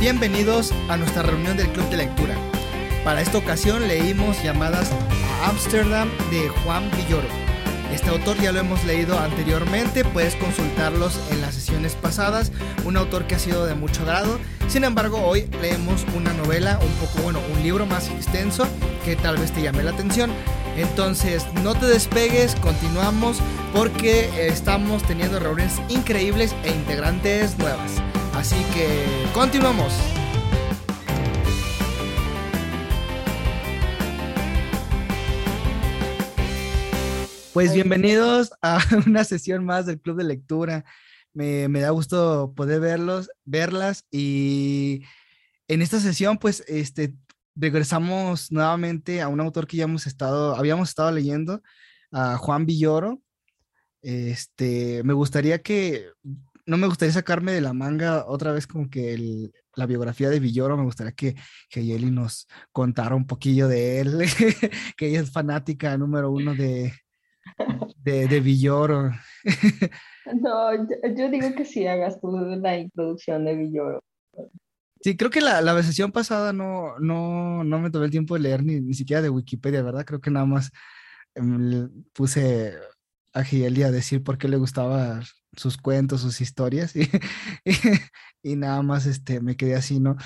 Bienvenidos a nuestra reunión del Club de Lectura. Para esta ocasión leímos llamadas a Ámsterdam de Juan Villoro. Este autor ya lo hemos leído anteriormente, puedes consultarlos en las sesiones pasadas, un autor que ha sido de mucho agrado. Sin embargo, hoy leemos una novela, un poco, bueno, un libro más extenso que tal vez te llame la atención. Entonces, no te despegues, continuamos porque estamos teniendo reuniones increíbles e integrantes nuevas. Así que continuamos. Pues bienvenidos a una sesión más del Club de Lectura. Me, da gusto poder verlos, verlas y en esta sesión pues este, regresamos nuevamente a un autor que ya hemos estado, habíamos estado leyendo, a Juan Villoro. Este, me gustaría que no me gustaría sacarme de la manga otra vez como que la biografía de Villoro, me gustaría que, que Yeli nos contara un poquillo de él, que ella es fanática número uno de, de, Villoro. no, yo, digo que sí hagas tú la introducción de Villoro. Sí, creo que la, la sesión pasada no, no, no me tomé el tiempo de leer ni, ni siquiera de Wikipedia, ¿verdad? Creo que nada más em, puse a Gieli a decir por qué le gustaba sus cuentos, sus historias y, y, nada más este, me quedé así, ¿no?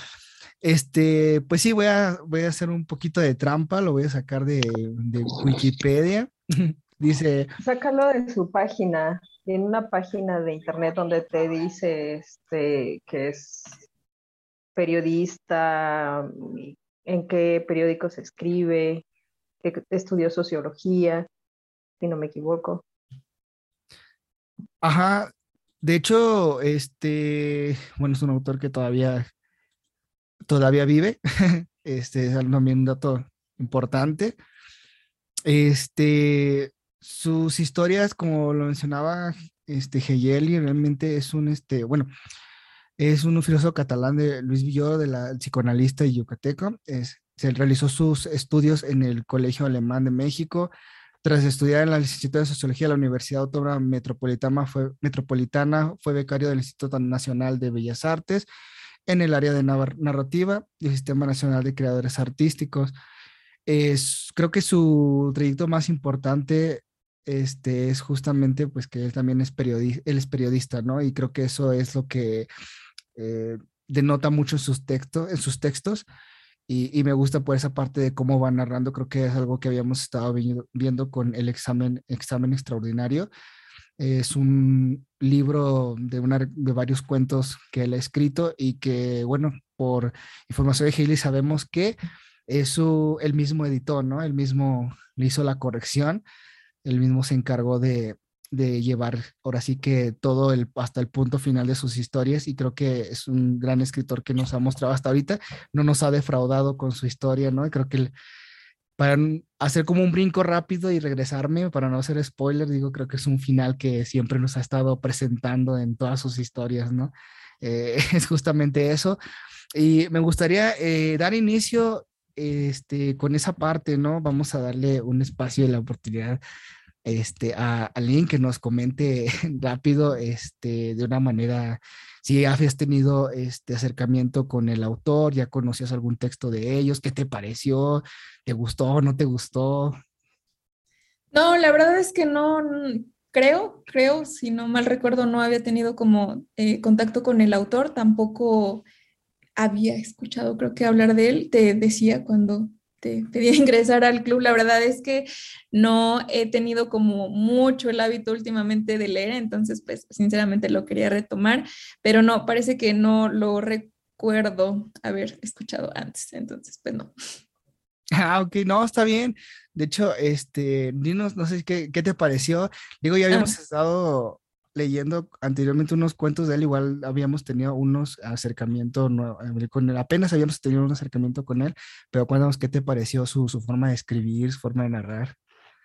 Este, pues sí, voy a, voy a hacer un poquito de trampa, lo voy a sacar de, de Wikipedia. dice... Sácalo de su página, en una página de internet donde te dice este, que es periodista, en qué periódico se escribe, que estudió sociología, si no me equivoco. Ajá, de hecho, este, bueno, es un autor que todavía, todavía vive, este es también un dato importante. Este, sus historias, como lo mencionaba este Hegel, realmente es un, este, bueno, es un filósofo catalán de Luis Villoro, de la psicoanalista y yucateco. Es, se realizó sus estudios en el Colegio Alemán de México, tras estudiar en la licenciatura de Sociología de la Universidad Autónoma Metropolitana fue, Metropolitana, fue becario del Instituto Nacional de Bellas Artes en el área de narrativa del Sistema Nacional de Creadores Artísticos. Es, creo que su trayecto más importante este, es justamente pues que él también es, periodista, él es periodista, ¿no? Y creo que eso es lo que eh, denota mucho sus, textos, en sus textos y, me gusta por esa parte de cómo va narrando, creo que es algo que habíamos estado viendo, con el examen, examen extraordinario. Es un libro de, una, de varios cuentos que él ha escrito y que, bueno, por información de Haley sabemos que es su, el mismo editor, ¿no? El mismo le hizo la corrección, el mismo se encargó de, de llevar ahora sí que todo el, hasta el punto final de sus historias y creo que es un gran escritor que nos ha mostrado hasta ahorita, no nos ha defraudado con su historia, ¿no? Y creo que para hacer como un brinco rápido y regresarme, para no hacer spoiler, digo, creo que es un final que siempre nos ha estado presentando en todas sus historias, ¿no? Eh, es justamente eso. Y me gustaría eh, dar inicio este, con esa parte, ¿no? Vamos a darle un espacio y la oportunidad este, a, alguien que nos comente rápido, este, de una manera, si has tenido este acercamiento con el autor, ya conocías algún texto de ellos, ¿qué te pareció? ¿Te gustó? ¿No te gustó? No, la verdad es que no, creo, creo, si no mal recuerdo, no había tenido como eh, contacto con el autor, tampoco había escuchado, creo que hablar de él, te decía cuando te pedí ingresar al club. La verdad es que no he tenido como mucho el hábito últimamente de leer, entonces pues sinceramente lo quería retomar, pero no, parece que no lo recuerdo haber escuchado antes, entonces pues no. Ah, ok, no, está bien. De hecho, este, dinos, no sé qué, qué te pareció. Digo, ya habíamos estado leyendo anteriormente unos cuentos de él, igual habíamos tenido unos acercamientos eh, con él, apenas habíamos tenido un acercamiento con él, pero cuéntanos qué te pareció su, su forma de escribir, su forma de narrar.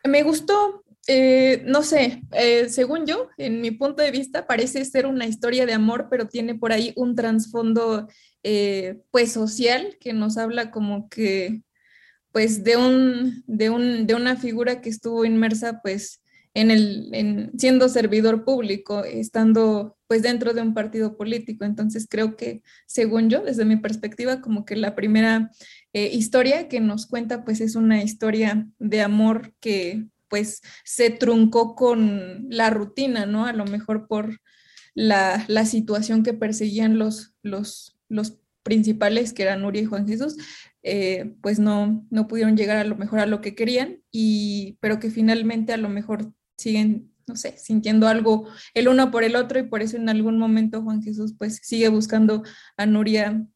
Me gustó, eh, no sé, eh, según yo, en mi punto de vista, parece ser una historia de amor, pero tiene por ahí un trasfondo, pues, social que nos habla como que, pues, de, un, de, un, de una figura que estuvo inmersa, pues, en el, en, siendo servidor público, estando pues dentro de un partido político. Entonces creo que, según yo, desde mi perspectiva, como que la primera eh, historia que nos cuenta pues es una historia de amor que pues se truncó con la rutina, ¿no? A lo mejor por la, la situación que perseguían los, los, los principales, que eran Nuria y Juan Jesús, eh, pues no, no pudieron llegar a lo mejor a lo que querían, y, pero que finalmente a lo mejor siguen, no sé, sintiendo algo el uno por el otro y por eso en algún momento Juan Jesús pues sigue buscando a Nuria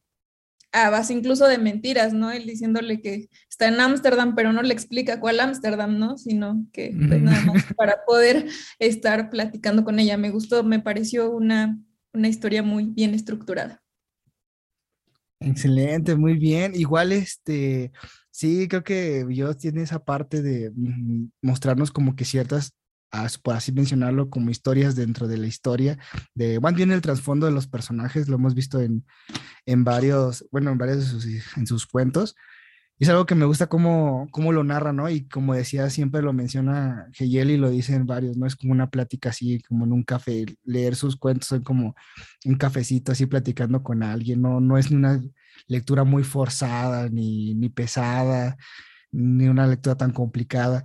a base incluso de mentiras, ¿no? Él diciéndole que está en Ámsterdam, pero no le explica cuál Ámsterdam, ¿no? Sino que pues nada más para poder estar platicando con ella. Me gustó, me pareció una, una historia muy bien estructurada. Excelente, muy bien. Igual, este, sí, creo que Dios tiene esa parte de mm, mostrarnos como que ciertas por así mencionarlo, como historias dentro de la historia, de más bien el trasfondo de los personajes, lo hemos visto en, en varios, bueno, en varios de sus, en sus cuentos. Y es algo que me gusta cómo, cómo lo narra, ¿no? Y como decía, siempre lo menciona Hegel y lo dicen varios, ¿no? Es como una plática así, como en un café. Leer sus cuentos son como un cafecito así platicando con alguien, ¿no? No es una lectura muy forzada, ni, ni pesada, ni una lectura tan complicada.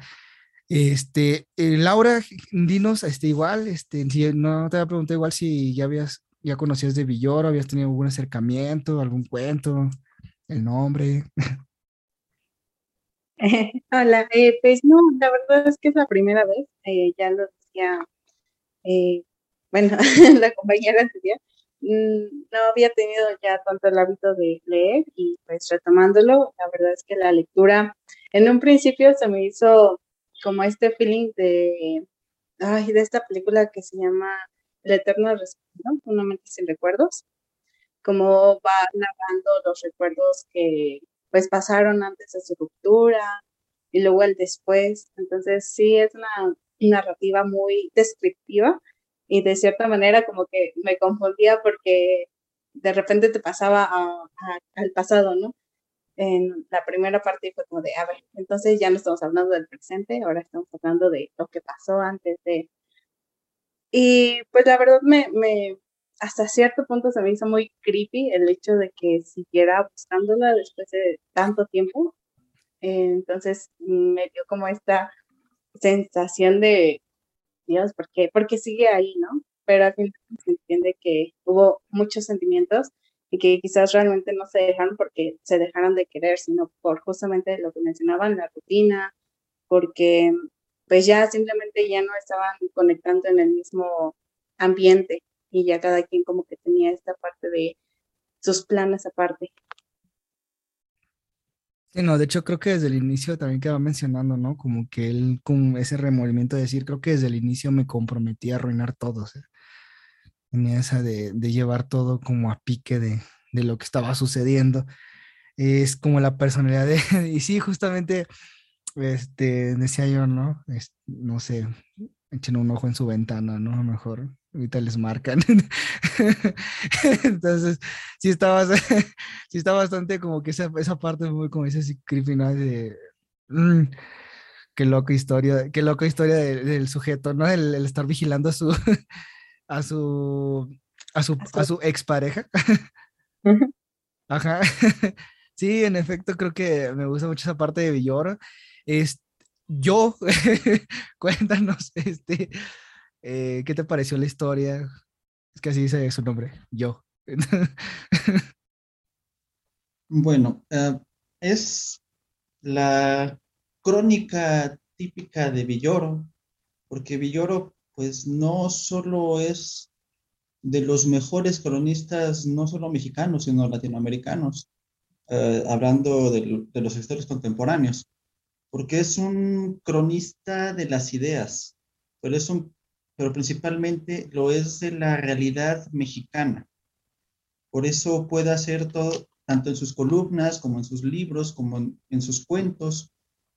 Este, eh, Laura, dinos, este, igual, este, si no te había preguntado igual si ya habías, ya conocías de Villoro, habías tenido algún acercamiento, algún cuento, el nombre. Hola, eh, pues no, la verdad es que es la primera vez, eh, ya lo decía, bueno, la compañera anterior, mm, no había tenido ya tanto el hábito de leer y pues retomándolo, la verdad es que la lectura en un principio se me hizo como este feeling de, ay, de esta película que se llama El Eterno Respiro, Una mente sin recuerdos, como va narrando los recuerdos que pues pasaron antes de su ruptura y luego el después. Entonces sí es una narrativa muy descriptiva y de cierta manera como que me confundía porque de repente te pasaba al pasado, ¿no? En la primera parte fue como de, a ver, entonces ya no estamos hablando del presente, ahora estamos hablando de lo que pasó antes de... Y pues la verdad me, me hasta cierto punto se me hizo muy creepy el hecho de que siguiera buscándola después de tanto tiempo. entonces me dio como esta sensación de, Dios, ¿por qué? Porque sigue ahí, ¿no? Pero al final se entiende que hubo muchos sentimientos y que quizás realmente no se dejaron porque se dejaron de querer, sino por justamente lo que mencionaban, la rutina, porque pues ya simplemente ya no estaban conectando en el mismo ambiente y ya cada quien como que tenía esta parte de sus planes aparte. Sí, no, de hecho creo que desde el inicio también quedaba mencionando, ¿no? Como que él con ese remordimiento de decir, creo que desde el inicio me comprometí a arruinar todo. O esa de, llevar todo como a pique de, lo que estaba sucediendo. Es como la personalidad de, y sí, justamente, este, decía yo, ¿no? no sé, echen un ojo en su ventana, ¿no? A lo mejor ahorita les marcan. Entonces, sí está, sí está bastante como que esa, esa parte muy como ese creepy, ¿no? De, mm, qué loca historia, qué loca historia del, sujeto, ¿no? El, el, estar vigilando a su, a su, a su, a su expareja. Ajá. Sí, en efecto, creo que me gusta mucho esa parte de Villoro. Es, yo, cuéntanos, este, eh, ¿qué te pareció la historia? Es que así dice su nombre, yo. bueno, eh, es la crónica típica de Villoro, porque Villoro pues no solo es de los mejores cronistas, no solo mexicanos, sino latinoamericanos, eh, hablando de, los sectores contemporáneos, porque es un cronista de las ideas, pero, es un, pero principalmente lo es de la realidad mexicana. Por eso puede hacer todo, tanto en sus columnas como en sus libros, como en, en sus cuentos,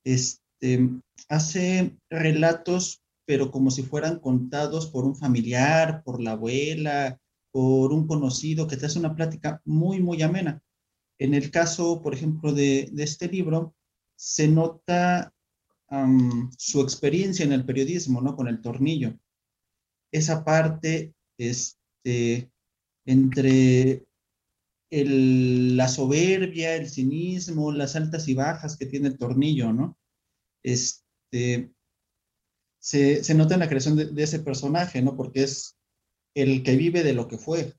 este, hace relatos pero como si fueran contados por un familiar, por la abuela, por un conocido, que te hace una plática muy, muy amena. En el caso, por ejemplo, de, este libro, se nota su experiencia en el periodismo, ¿no? Con el tornillo. Esa parte, este, entre la soberbia, el cinismo, las altas y bajas que tiene el tornillo, ¿no? Este, se, nota en la creación de, ese personaje, ¿no? Porque es el que vive de lo que fue.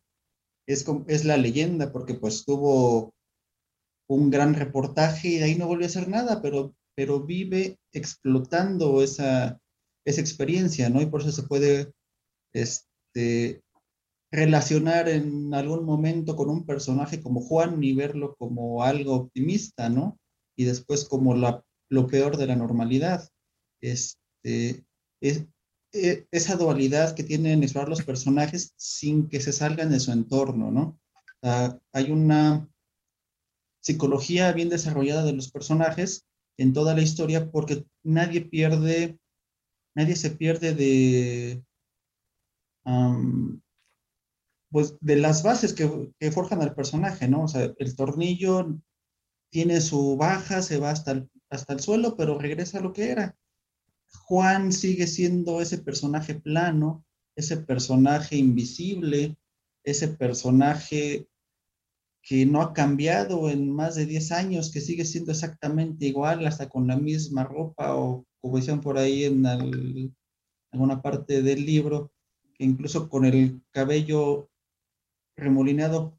Es, es la leyenda, porque pues tuvo un gran reportaje y de ahí no volvió a hacer nada, pero, pero vive explotando esa, esa experiencia, ¿no? Y por eso se puede este, relacionar en algún momento con un personaje como Juan y verlo como algo optimista, ¿no? Y después como la, lo peor de la normalidad. Este, es, e, esa dualidad que tienen los personajes sin que se salgan de su entorno, ¿no? hay una psicología bien desarrollada de los personajes en toda la historia porque nadie pierde, nadie se pierde de, pues de las bases que, que, forjan al personaje, ¿no? O sea, el tornillo tiene su baja, se va hasta el, hasta el suelo, pero regresa a lo que era. Juan sigue siendo ese personaje plano, ese personaje invisible, ese personaje que no ha cambiado en más de 10 años, que sigue siendo exactamente igual, hasta con la misma ropa o como decían por ahí en alguna parte del libro, que incluso con el cabello remolinado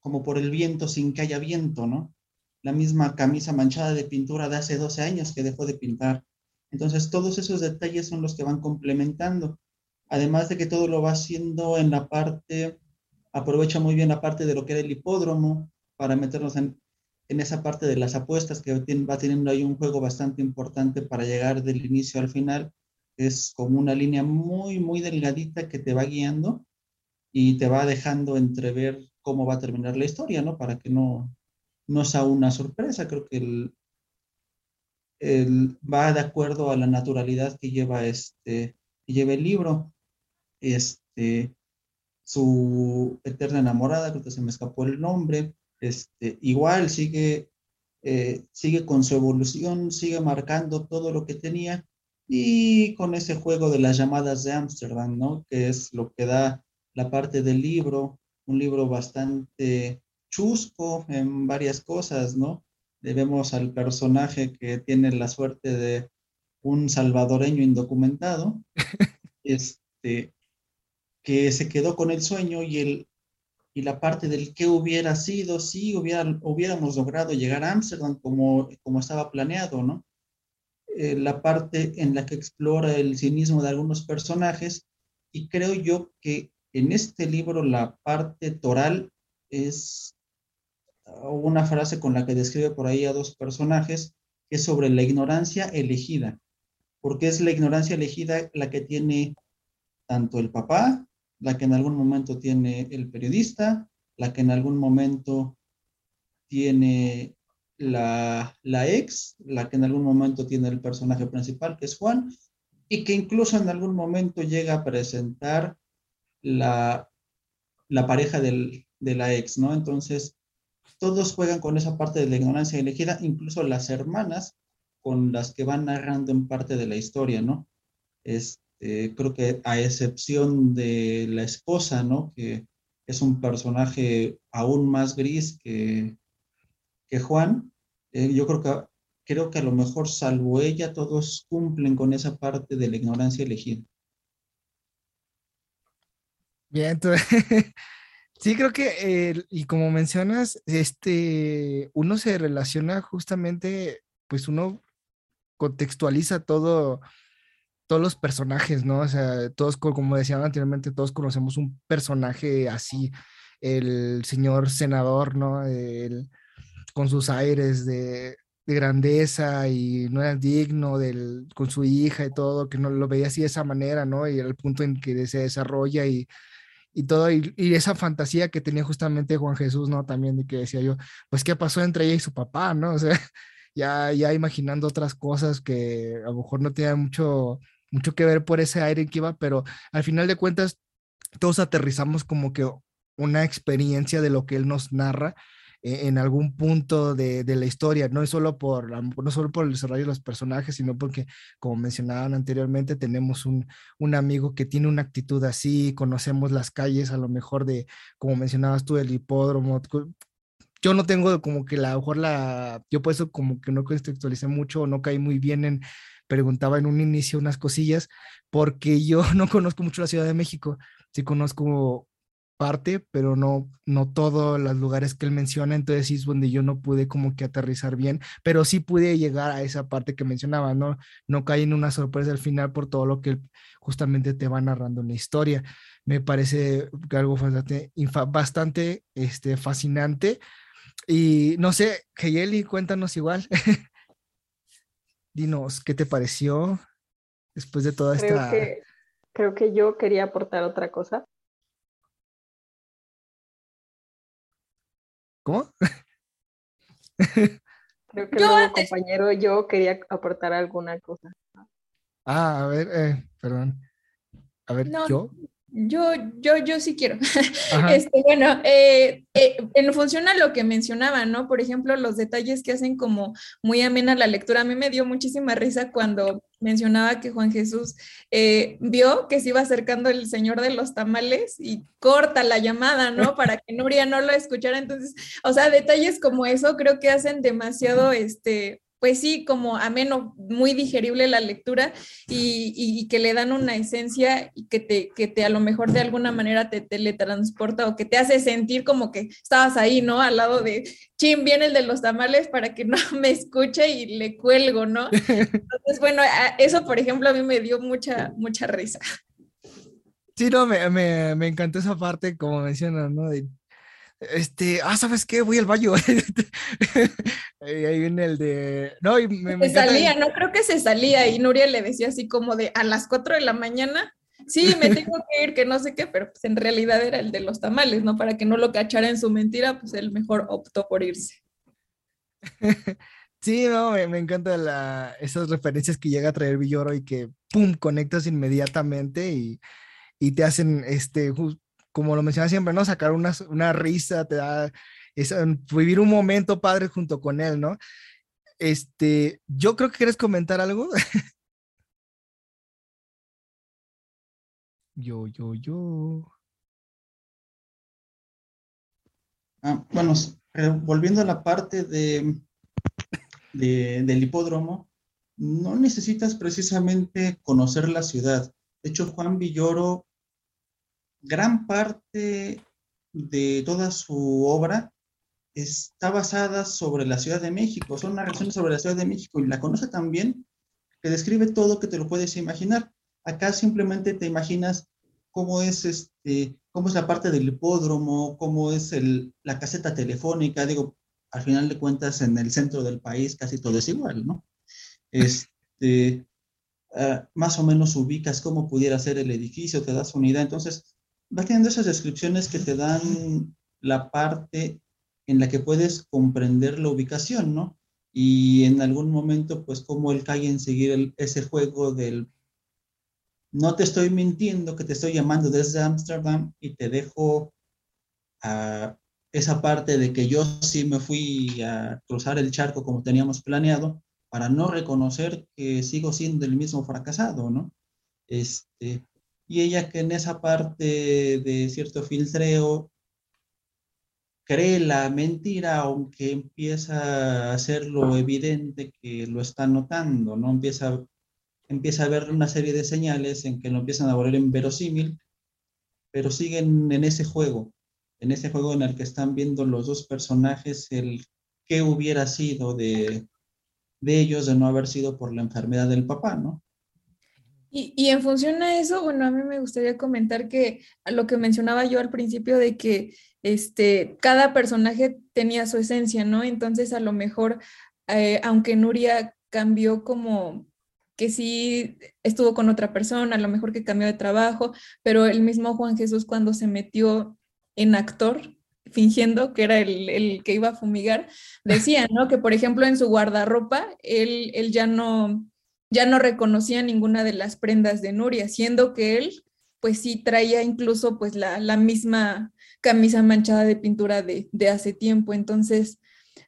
como por el viento sin que haya viento, ¿no? La misma camisa manchada de pintura de hace 12 años que dejó de pintar. Entonces, todos esos detalles son los que van complementando. Además de que todo lo va haciendo en la parte, aprovecha muy bien la parte de lo que era el hipódromo para meternos en, esa parte de las apuestas que va teniendo ahí un juego bastante importante para llegar del inicio al final. Es como una línea muy, muy delgadita que te va guiando y te va dejando entrever cómo va a terminar la historia, ¿no? Para que no, no sea una sorpresa. Creo que el, va de acuerdo a la naturalidad que lleva, este, lleva el libro. Este, su eterna enamorada, creo que se me escapó el nombre, este, igual sigue, eh, sigue con su evolución, sigue marcando todo lo que tenía y con ese juego de las llamadas de Ámsterdam, ¿no? Que es lo que da la parte del libro, un libro bastante chusco en varias cosas, ¿no? Vemos al personaje que tiene la suerte de un salvadoreño indocumentado, este, que se quedó con el sueño y, el, y la parte del qué hubiera sido si hubiera, hubiéramos logrado llegar a Ámsterdam como, como estaba planeado, ¿no? Eh, la parte en la que explora el cinismo de algunos personajes y creo yo que en este libro la parte toral es una frase con la que describe por ahí a dos personajes, que es sobre la ignorancia elegida, porque es la ignorancia elegida la que tiene tanto el papá, la que en algún momento tiene el periodista, la que en algún momento tiene la, la ex, la que en algún momento tiene el personaje principal, que es Juan, y que incluso en algún momento llega a presentar la, la pareja del, de la ex, ¿no? Entonces, todos juegan con esa parte de la ignorancia elegida, incluso las hermanas con las que van narrando en parte de la historia, ¿no? Este, creo que a excepción de la esposa, ¿no? Que es un personaje aún más gris que, que Juan, eh, yo creo que, creo que a lo mejor salvo ella, todos cumplen con esa parte de la ignorancia elegida. Bien, sí creo que, y como mencionas, este, uno se relaciona justamente, pues uno contextualiza todo, todos los personajes, ¿no? O sea, todos, como decían anteriormente, todos conocemos un personaje así, el señor senador, ¿no? con sus aires de, de grandeza y no era digno del, con su hija y todo, que no lo veía así de esa manera, ¿no? Y era el punto en que se desarrolla y y todo, y, esa fantasía que tenía justamente Juan Jesús, ¿no? También de que decía yo, pues, ¿qué pasó entre ella y su papá, ¿no? O sea, ya, ya imaginando otras cosas que a lo mejor no tenían mucho, mucho que ver por ese aire que iba, pero al final de cuentas, todos aterrizamos como que una experiencia de lo que él nos narra en algún punto de, de, la historia, no es solo por, no solo por el desarrollo de los personajes, sino porque, como mencionaban anteriormente, tenemos un, un amigo que tiene una actitud así, conocemos las calles a lo mejor de, como mencionabas tú, el hipódromo, yo no tengo como que la, mejor la, yo por eso como que no contextualicé mucho, no caí muy bien en, preguntaba en un inicio unas cosillas, porque yo no conozco mucho la Ciudad de México, sí conozco parte, pero no, no todos los lugares que él menciona, entonces es donde yo no pude como que aterrizar bien, pero sí pude llegar a esa parte que mencionaba, ¿no? No caí en una sorpresa al final por todo lo que justamente te va narrando en la historia. Me parece algo bastante, bastante este, fascinante. Y no sé, Heyeli, cuéntanos igual. Dinos, ¿qué te pareció después de toda esta... creo que yo quería aportar otra cosa. ¿Cómo? Creo que yo compañero, yo quería aportar alguna cosa. Ah, a ver, eh, perdón. A ver, yo. Yo, yo, yo sí quiero. Este, bueno, eh, eh, en función a lo que mencionaba, ¿no? Por ejemplo, los detalles que hacen como muy amena la lectura. A mí me dio muchísima risa cuando mencionaba que Juan Jesús eh, vio que se iba acercando el señor de los tamales y corta la llamada, ¿no? Para que Nuria no lo escuchara. Entonces, o sea, detalles como eso creo que hacen demasiado, este, pues sí, como ameno, muy digerible la lectura y, que le dan una esencia y que te, que te a lo mejor de alguna manera te teletransporta o que te hace sentir como que estabas ahí, ¿no? Al lado de, chin, viene el de los tamales para que no me escuche y le cuelgo, ¿no? Entonces, bueno, eso, por ejemplo, a mí me dio mucha, mucha risa. Sí, no, me, me, me encantó esa parte, como mencionas, ¿no? Este, ah, ¿sabes qué? Voy al baño. ahí viene el de, no, y me, se salía, no creo que se salía y Nuria le decía así como de a las 4 de la mañana, sí, me tengo que ir, que no sé qué, pero pues en realidad era el de los tamales, ¿no? Para que no lo cachara en su mentira, pues él mejor optó por irse. Sí, no, me, me encantan esas referencias que llega a traer Villoro y que, ¡pum!, conectas inmediatamente y, y te hacen, este, como lo mencionaba siempre, ¿no? Sacar una, risa, te da, es, vivir un momento padre junto con él, ¿no? Este, yo creo que quieres comentar algo. yo, yo, yo. Ah, bueno, volviendo a la parte de, de, del hipódromo, no necesitas precisamente conocer la ciudad. De hecho, Juan Villoro gran parte de toda su obra está basada sobre la Ciudad de México, son narraciones sobre la Ciudad de México y la conoce también, que describe todo que te lo puedes imaginar. Acá simplemente te imaginas cómo es este, cómo es la parte del hipódromo, cómo es el, la caseta telefónica, digo, al final de cuentas en el centro del país casi todo es igual, ¿no? Este, ah, más o menos ubicas cómo pudiera ser el edificio, te das una idea, entonces va teniendo esas descripciones que te dan la parte en la que puedes comprender la ubicación, ¿no? Y en algún momento, pues, cómo él cae en seguir ese juego del no te estoy mintiendo, que te estoy llamando desde Ámsterdam y te dejo a esa parte de que yo sí me fui a cruzar el charco como teníamos planeado para no reconocer que sigo siendo el mismo fracasado, ¿no? Este, y ella que en esa parte de cierto filtreo cree la mentira, aunque empieza a hacerlo evidente que lo está notando, ¿no? Empieza, empieza a ver una serie de señales en que lo empiezan a volver inverosímil, pero siguen en ese juego, en ese juego en el que están viendo los dos personajes el qué hubiera sido de, de ellos de no haber sido por la enfermedad del papá, ¿no? Y, en función a eso, bueno, a mí me gustaría comentar que lo que mencionaba yo al principio de que este, cada personaje tenía su esencia, ¿no? Entonces, a lo mejor, eh, aunque Nuria cambió como que sí estuvo con otra persona, a lo mejor que cambió de trabajo, pero el mismo Juan Jesús cuando se metió en actor, fingiendo que era el, el que iba a fumigar, decía, ¿no? Que por ejemplo en su guardarropa, él, él ya no ya no reconocía ninguna de las prendas de Nuria, siendo que él pues sí traía incluso pues la, misma camisa manchada de pintura de, de hace tiempo. Entonces,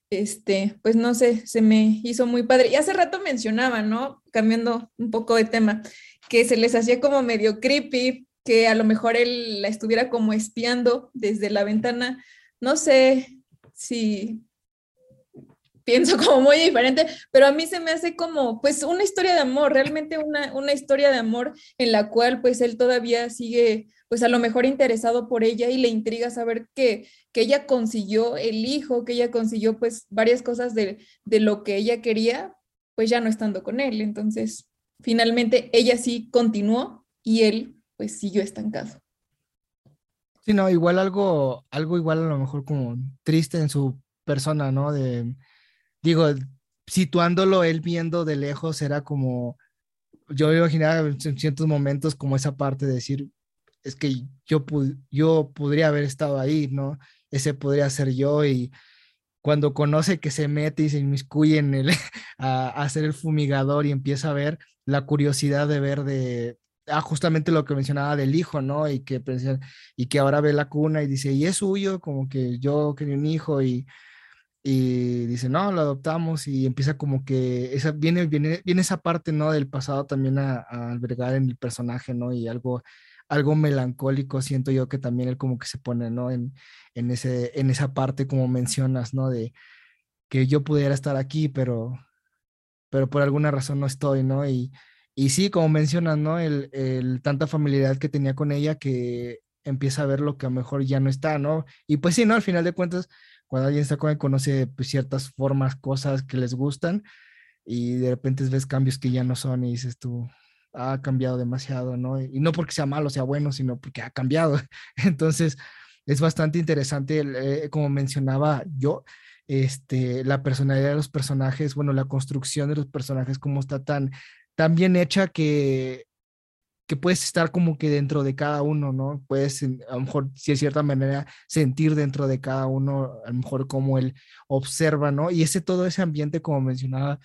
este, pues no sé, se me hizo muy padre. Y hace rato mencionaba, ¿no? Cambiando un poco de tema, que se les hacía como medio creepy, que a lo mejor él la estuviera como espiando desde la ventana. No sé si pienso como muy diferente, pero a mí se me hace como pues una historia de amor, realmente una, una historia de amor en la cual pues él todavía sigue pues a lo mejor interesado por ella y le intriga saber que, que ella consiguió el hijo, que ella consiguió pues varias cosas de, de lo que ella quería, pues ya no estando con él. Entonces, finalmente ella sí continuó y él pues siguió estancado. Sí, no, igual algo, algo igual a lo mejor como triste en su persona, ¿no? De, digo, situándolo él viendo de lejos era como, yo imaginaba en ciertos momentos como esa parte de decir, es que yo, yo podría haber estado ahí, ¿no? Ese podría ser yo y cuando conoce que se mete y se inmiscuye en el, a, hacer el fumigador y empieza a ver la curiosidad de ver de, ah, justamente lo que mencionaba del hijo, ¿no? Y que, y que ahora ve la cuna y dice, y es suyo, como que yo quería un hijo y, y dice, no, lo adoptamos y empieza como que esa, viene, viene, viene esa parte, ¿no? Del pasado también a, a albergar en el personaje, ¿no? Y algo algo melancólico, siento yo que también él como que se pone, ¿no? En, en, ese, en esa parte, como mencionas, ¿no? De que yo pudiera estar aquí, pero, pero por alguna razón no estoy, ¿no? Y, y sí, como mencionas, ¿no? El, el, tanta familiaridad que tenía con ella que empieza a ver lo que a lo mejor ya no está, ¿no? Y pues sí, ¿no? Al final de cuentas, cuando alguien está con él, conoce pues, ciertas formas, cosas que les gustan y de repente ves cambios que ya no son y dices tú, ha cambiado demasiado, ¿no? Y no porque sea malo, sea bueno, sino porque ha cambiado. Entonces, es bastante interesante, eh, como mencionaba yo, este, la personalidad de los personajes, bueno, la construcción de los personajes, cómo está tan, tan bien hecha que, que puedes estar como que dentro de cada uno, ¿no? Puedes, a lo mejor, si de cierta manera, sentir dentro de cada uno, a lo mejor cómo él observa, ¿no? Y ese todo ese ambiente, como mencionaba,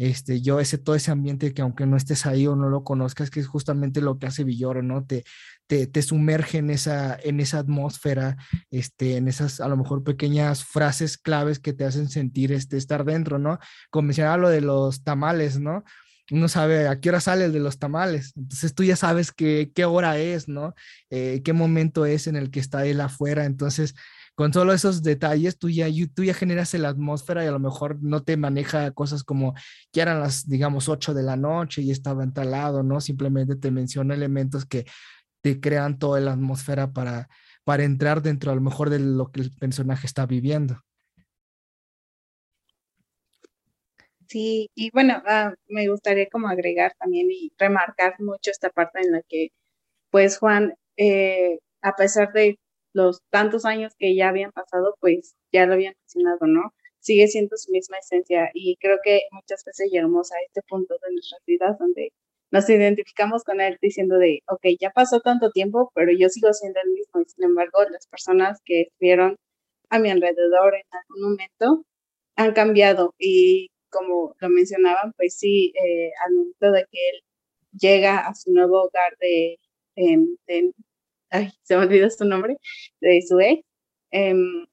este, yo ese, todo ese ambiente que aunque no estés ahí o no lo conozcas, que es justamente lo que hace Villoro, ¿no? Te, te, te, sumerge en esa, en esa atmósfera, este, en esas a lo mejor pequeñas frases claves que te hacen sentir este, estar dentro, ¿no? Como mencionaba lo de los tamales, ¿no? Uno sabe a qué hora sale el de los tamales, entonces tú ya sabes qué hora es, ¿no? Eh, qué momento es en el que está él afuera, entonces con solo esos detalles tú ya, tú ya generas la atmósfera y a lo mejor no te maneja cosas como que eran las, digamos, 8 de la noche y estaba entalado, ¿no? Simplemente te menciona elementos que te crean toda la atmósfera para, para entrar dentro a lo mejor de lo que el personaje está viviendo. Sí, y bueno, ah, me gustaría como agregar también y remarcar mucho esta parte en la que, pues Juan, eh, a pesar de los tantos años que ya habían pasado, pues ya lo habían mencionado, ¿no? Sigue siendo su misma esencia y creo que muchas veces llegamos a este punto de nuestras vidas donde nos identificamos con él diciendo de, ok, ya pasó tanto tiempo, pero yo sigo siendo el mismo y sin embargo las personas que estuvieron a mi alrededor en algún momento han cambiado y como lo mencionaban, pues sí, eh, al momento de que él llega a su nuevo hogar de, de, ay, se me olvidó su nombre, de su ex, em,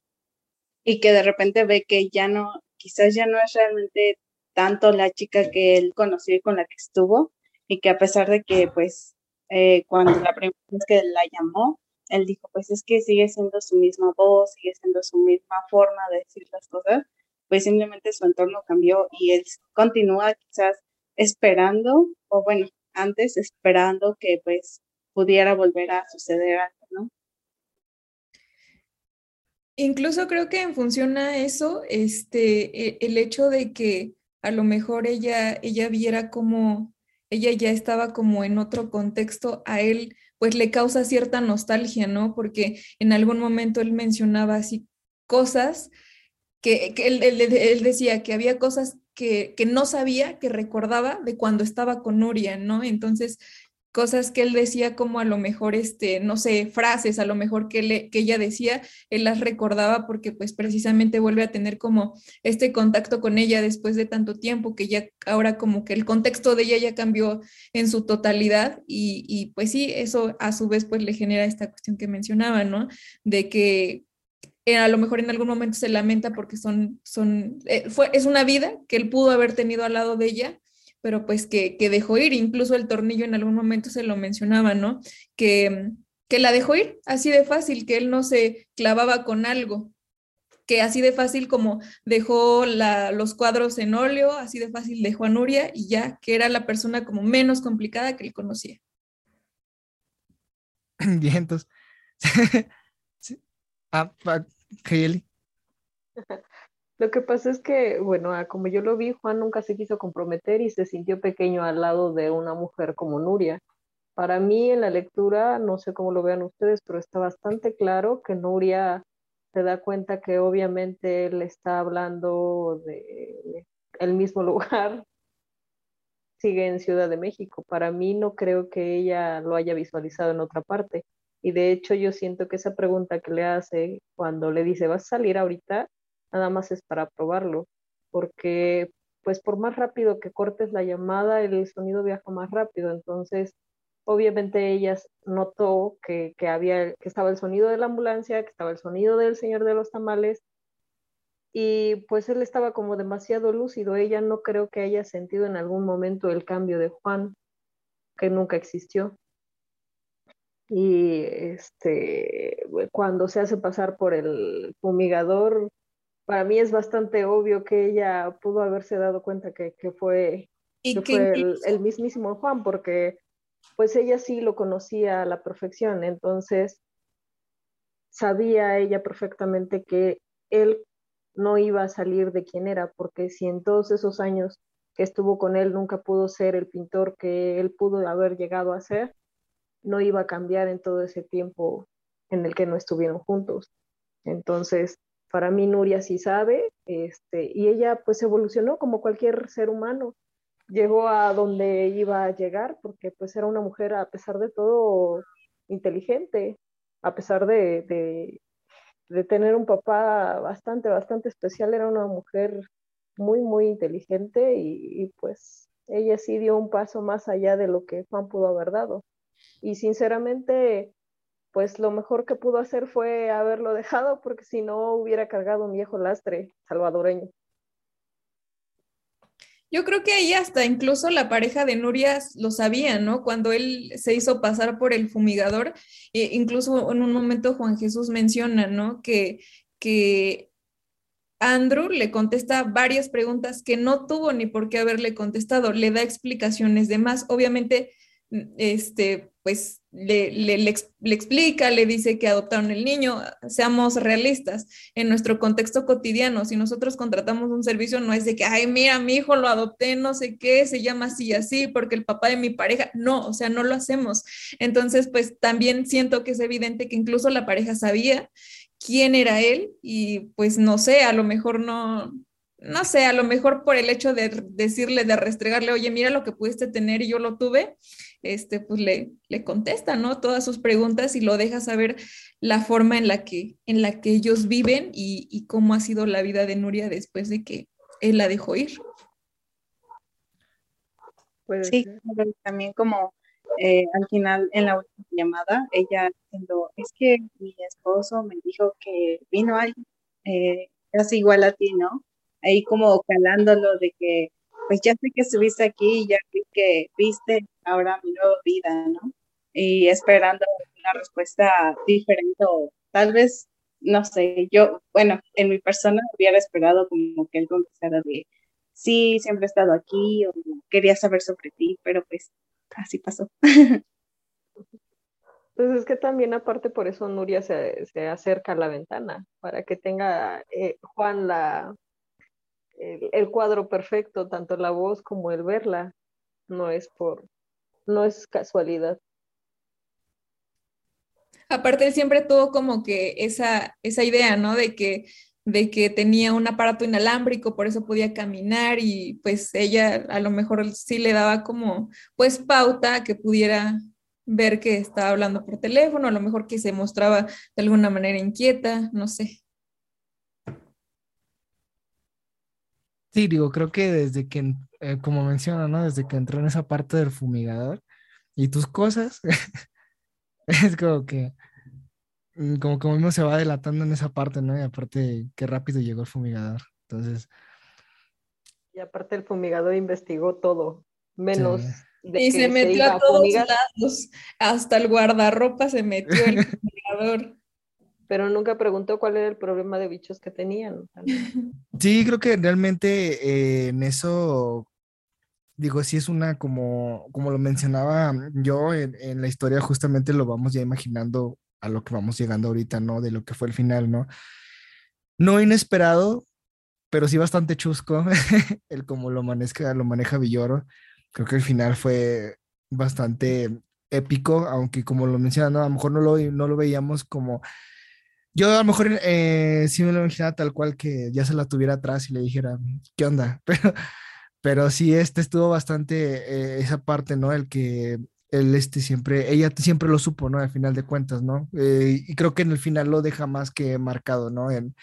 y que de repente ve que ya no, quizás ya no es realmente tanto la chica que él conoció y con la que estuvo, y que a pesar de que, pues, eh, cuando la primera vez que la llamó, él dijo, pues es que sigue siendo su misma voz, sigue siendo su misma forma de decir las cosas, pues simplemente su entorno cambió y él continúa quizás esperando, o bueno, antes esperando que pues pudiera volver a suceder algo, ¿no? Incluso creo que en función a eso, este, e, el hecho de que a lo mejor ella, ella viera como ella ya estaba como en otro contexto, a él pues le causa cierta nostalgia, ¿no? Porque en algún momento él mencionaba así cosas que, él, él, decía que había cosas que, que, no sabía, que recordaba de cuando estaba con Nuria, ¿no? Entonces cosas que él decía como a lo mejor, este, no sé, frases, a lo mejor que, le, que ella decía, él las recordaba porque pues precisamente vuelve a tener como este contacto con ella después de tanto tiempo, que ya ahora como que el contexto de ella ya cambió en su totalidad y, y pues sí, eso a su vez pues le genera esta cuestión que mencionaba, ¿no? De que a lo mejor en algún momento se lamenta porque son, son, eh, fue, es una vida que él pudo haber tenido al lado de ella pero pues que, dejó ir, incluso el tornillo en algún momento se lo mencionaba, ¿no? Que, que la dejó ir así de fácil, que él no se clavaba con algo, que así de fácil como dejó la, los cuadros en óleo, así de fácil dejó a Nuria y ya, que era la persona como menos complicada que él conocía. Bien, entonces. sí. Ah, Lo que pasa es que, bueno, como yo lo vi, Juan nunca se quiso comprometer y se sintió pequeño al lado de una mujer como Nuria. Para mí en la lectura, no sé cómo lo vean ustedes, pero está bastante claro que Nuria se da cuenta que obviamente él está hablando de el mismo lugar, sigue en Ciudad de México. Para mí no creo que ella lo haya visualizado en otra parte. Y de hecho yo siento que esa pregunta que le hace cuando le dice, ¿vas a salir ahorita? nada más es para probarlo, porque pues por más rápido que cortes la llamada, el sonido viaja más rápido, entonces obviamente ella notó que, había, que estaba el sonido de la ambulancia, que estaba el sonido del señor de los tamales, y pues él estaba como demasiado lúcido, ella no creo que haya sentido en algún momento el cambio de Juan, que nunca existió. Y este, cuando se hace pasar por el fumigador, para mí es bastante obvio que ella pudo haberse dado cuenta que, fue, el, mismísimo Juan, porque pues ella sí lo conocía a la perfección, entonces sabía ella perfectamente que él no iba a salir de quien era, porque si en todos esos años que estuvo con él nunca pudo ser el pintor que él pudo haber llegado a ser, no iba a cambiar en todo ese tiempo en el que no estuvieron juntos. Entonces, para mí Nuria sí sabe, este, y ella pues evolucionó como cualquier ser humano, llegó a donde iba a llegar porque pues era una mujer a pesar de todo inteligente, a pesar de, de, tener un papá bastante, bastante especial, era una mujer muy, muy inteligente y, y, pues ella sí dio un paso más allá de lo que Juan pudo haber dado. Y sinceramente, pues lo mejor que pudo hacer fue haberlo dejado porque si no hubiera cargado un viejo lastre salvadoreño. Yo creo que ahí hasta incluso la pareja de Nuria lo sabía, ¿no? Cuando él se hizo pasar por el fumigador, e incluso en un momento Juan Jesús menciona, ¿no? Que, que Andrew le contesta varias preguntas que no tuvo ni por qué haberle contestado, le da explicaciones de más. Obviamente, este, pues le, le, explica, le dice que adoptaron el niño, seamos realistas, en nuestro contexto cotidiano, si nosotros contratamos un servicio, no es de que, ay, mira, mi hijo lo adopté, no sé qué, se llama así y así, porque el papá de mi pareja, no, o sea, no lo hacemos. Entonces, pues también siento que es evidente que incluso la pareja sabía quién era él y pues no sé, a lo mejor no, no sé, a lo mejor por el hecho de decirle, de restregarle, oye, mira lo que pudiste tener y yo lo tuve, este, pues le, le contesta, ¿no? Todas sus preguntas y lo deja saber la forma en la que, en la que ellos viven y, cómo ha sido la vida de Nuria después de que él la dejó ir. sí, también como eh, al final en la última llamada, ella diciendo, es que mi esposo me dijo que vino alguien eh, casi igual a ti, ¿no? Ahí como calándolo de que pues ya sé que estuviste aquí y ya vi que viste ahora mi nueva vida, ¿no? Y esperando una respuesta diferente o tal vez, no sé, yo, bueno, en mi persona hubiera esperado como que él contestara de, sí, siempre he estado aquí o quería saber sobre ti, pero pues así pasó. Pues es que también aparte por eso Nuria se, se acerca a la ventana, para que tenga eh, Juan la, el, cuadro perfecto, tanto la voz como el verla, no es por, no es casualidad. Aparte, él siempre tuvo como que esa, esa idea, ¿no? De que de que tenía un aparato inalámbrico, por eso podía caminar y pues ella a lo mejor sí le daba como pues pauta que pudiera ver que estaba hablando por teléfono, a lo mejor que se mostraba de alguna manera inquieta, no sé. Sí, digo, creo que desde que, eh, como menciona, ¿no? Desde que entró en esa parte del fumigador y tus cosas, es como que, mm, como que uno se va delatando en esa parte, ¿no? Y aparte, qué rápido llegó el fumigador. Entonces. Y aparte el fumigador investigó todo, menos y se metió a todos lados, hasta el guardarropa se metió el fumigador. Pero nunca preguntó cuál era el problema de bichos que tenían. Sí, creo que realmente eh, en eso, digo, sí es una, como, como lo mencionaba yo, en, la historia justamente lo vamos ya imaginando a lo que vamos llegando ahorita, ¿no? De lo que fue el final, ¿no? No inesperado, pero sí bastante chusco, el como lo maneja, lo maneja Villoro. Creo que el final fue bastante épico, aunque como lo mencionaba, a lo mejor no lo, no lo veíamos como... Yo a lo mejor eh, sí me lo imaginaba tal cual que ya se la tuviera atrás y le dijera, ¿qué onda? Pero, pero sí, este estuvo bastante eh, esa parte, ¿no? El que él este siempre, ella siempre lo supo, ¿no? Al final de cuentas, ¿no? Eh, y creo que en el final lo deja más que marcado, ¿no? En,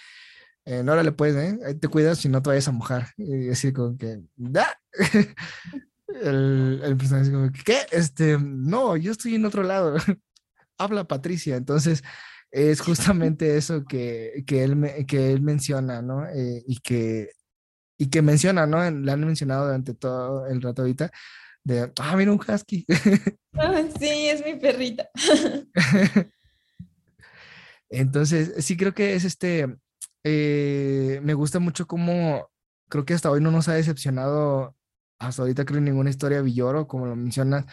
en ahora le puedes, ¿eh? te cuidas si no te vayas a mojar. Y decir como que, ¡da! el, el personaje como, ¿qué? Este, no, yo estoy en otro lado. Habla Patricia. Entonces, es justamente eso que, que, él, que él menciona, ¿no? Eh, y, que, y que menciona, ¿no? Le han mencionado durante todo el rato ahorita, de, ah, mira un husky. sí, es mi perrita. Entonces, sí creo que es este, eh, me gusta mucho cómo, creo que hasta hoy no nos ha decepcionado hasta ahorita creo en ninguna historia Villoro, como lo mencionas,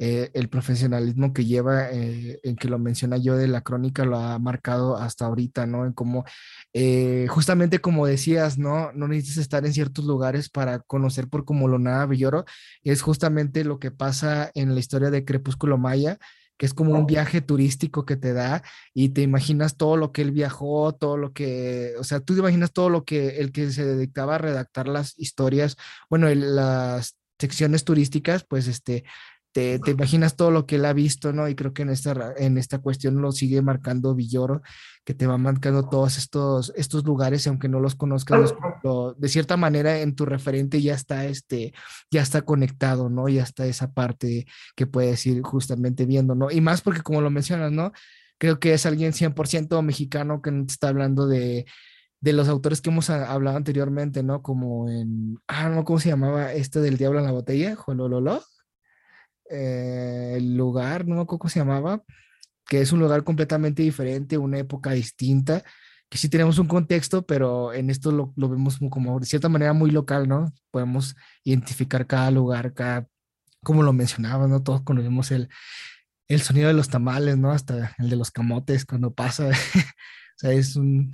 eh, el profesionalismo que lleva, eh, en que lo menciona yo de la crónica, lo ha marcado hasta ahorita, ¿no? En cómo, eh, justamente como decías, ¿no? No necesitas estar en ciertos lugares para conocer por cómo lo nada Villoro, es justamente lo que pasa en la historia de Crepúsculo Maya, que es como un viaje turístico que te da y te imaginas todo lo que él viajó, todo lo que, o sea, tú te imaginas todo lo que el que se dedicaba a redactar las historias, bueno, las secciones turísticas, pues este, te, imaginas todo lo que él ha visto, ¿no? Y creo que en esta, en esta cuestión lo sigue marcando Villoro, que te va marcando todos estos, estos lugares, aunque no los conozcas, de cierta manera en tu referente ya está, este, ya está conectado, ¿no? Ya está esa parte que puedes ir justamente viendo, ¿no? Y más porque como lo mencionas, ¿no? Creo que es alguien 100% mexicano que está hablando de, de los autores que hemos hablado anteriormente, ¿no? Como en, ah, no, ¿cómo se llamaba este del diablo en la botella? Jolololo. Eh, el lugar, no me acuerdo cómo se llamaba, que es un lugar completamente diferente, una época distinta, que sí tenemos un contexto, pero en esto lo, lo vemos como, de cierta manera muy local, ¿no? Podemos identificar cada lugar, cada, como lo mencionaba, ¿no? Todos conocemos el, el sonido de los tamales, ¿no? Hasta el de los camotes cuando pasa. o sea, es un...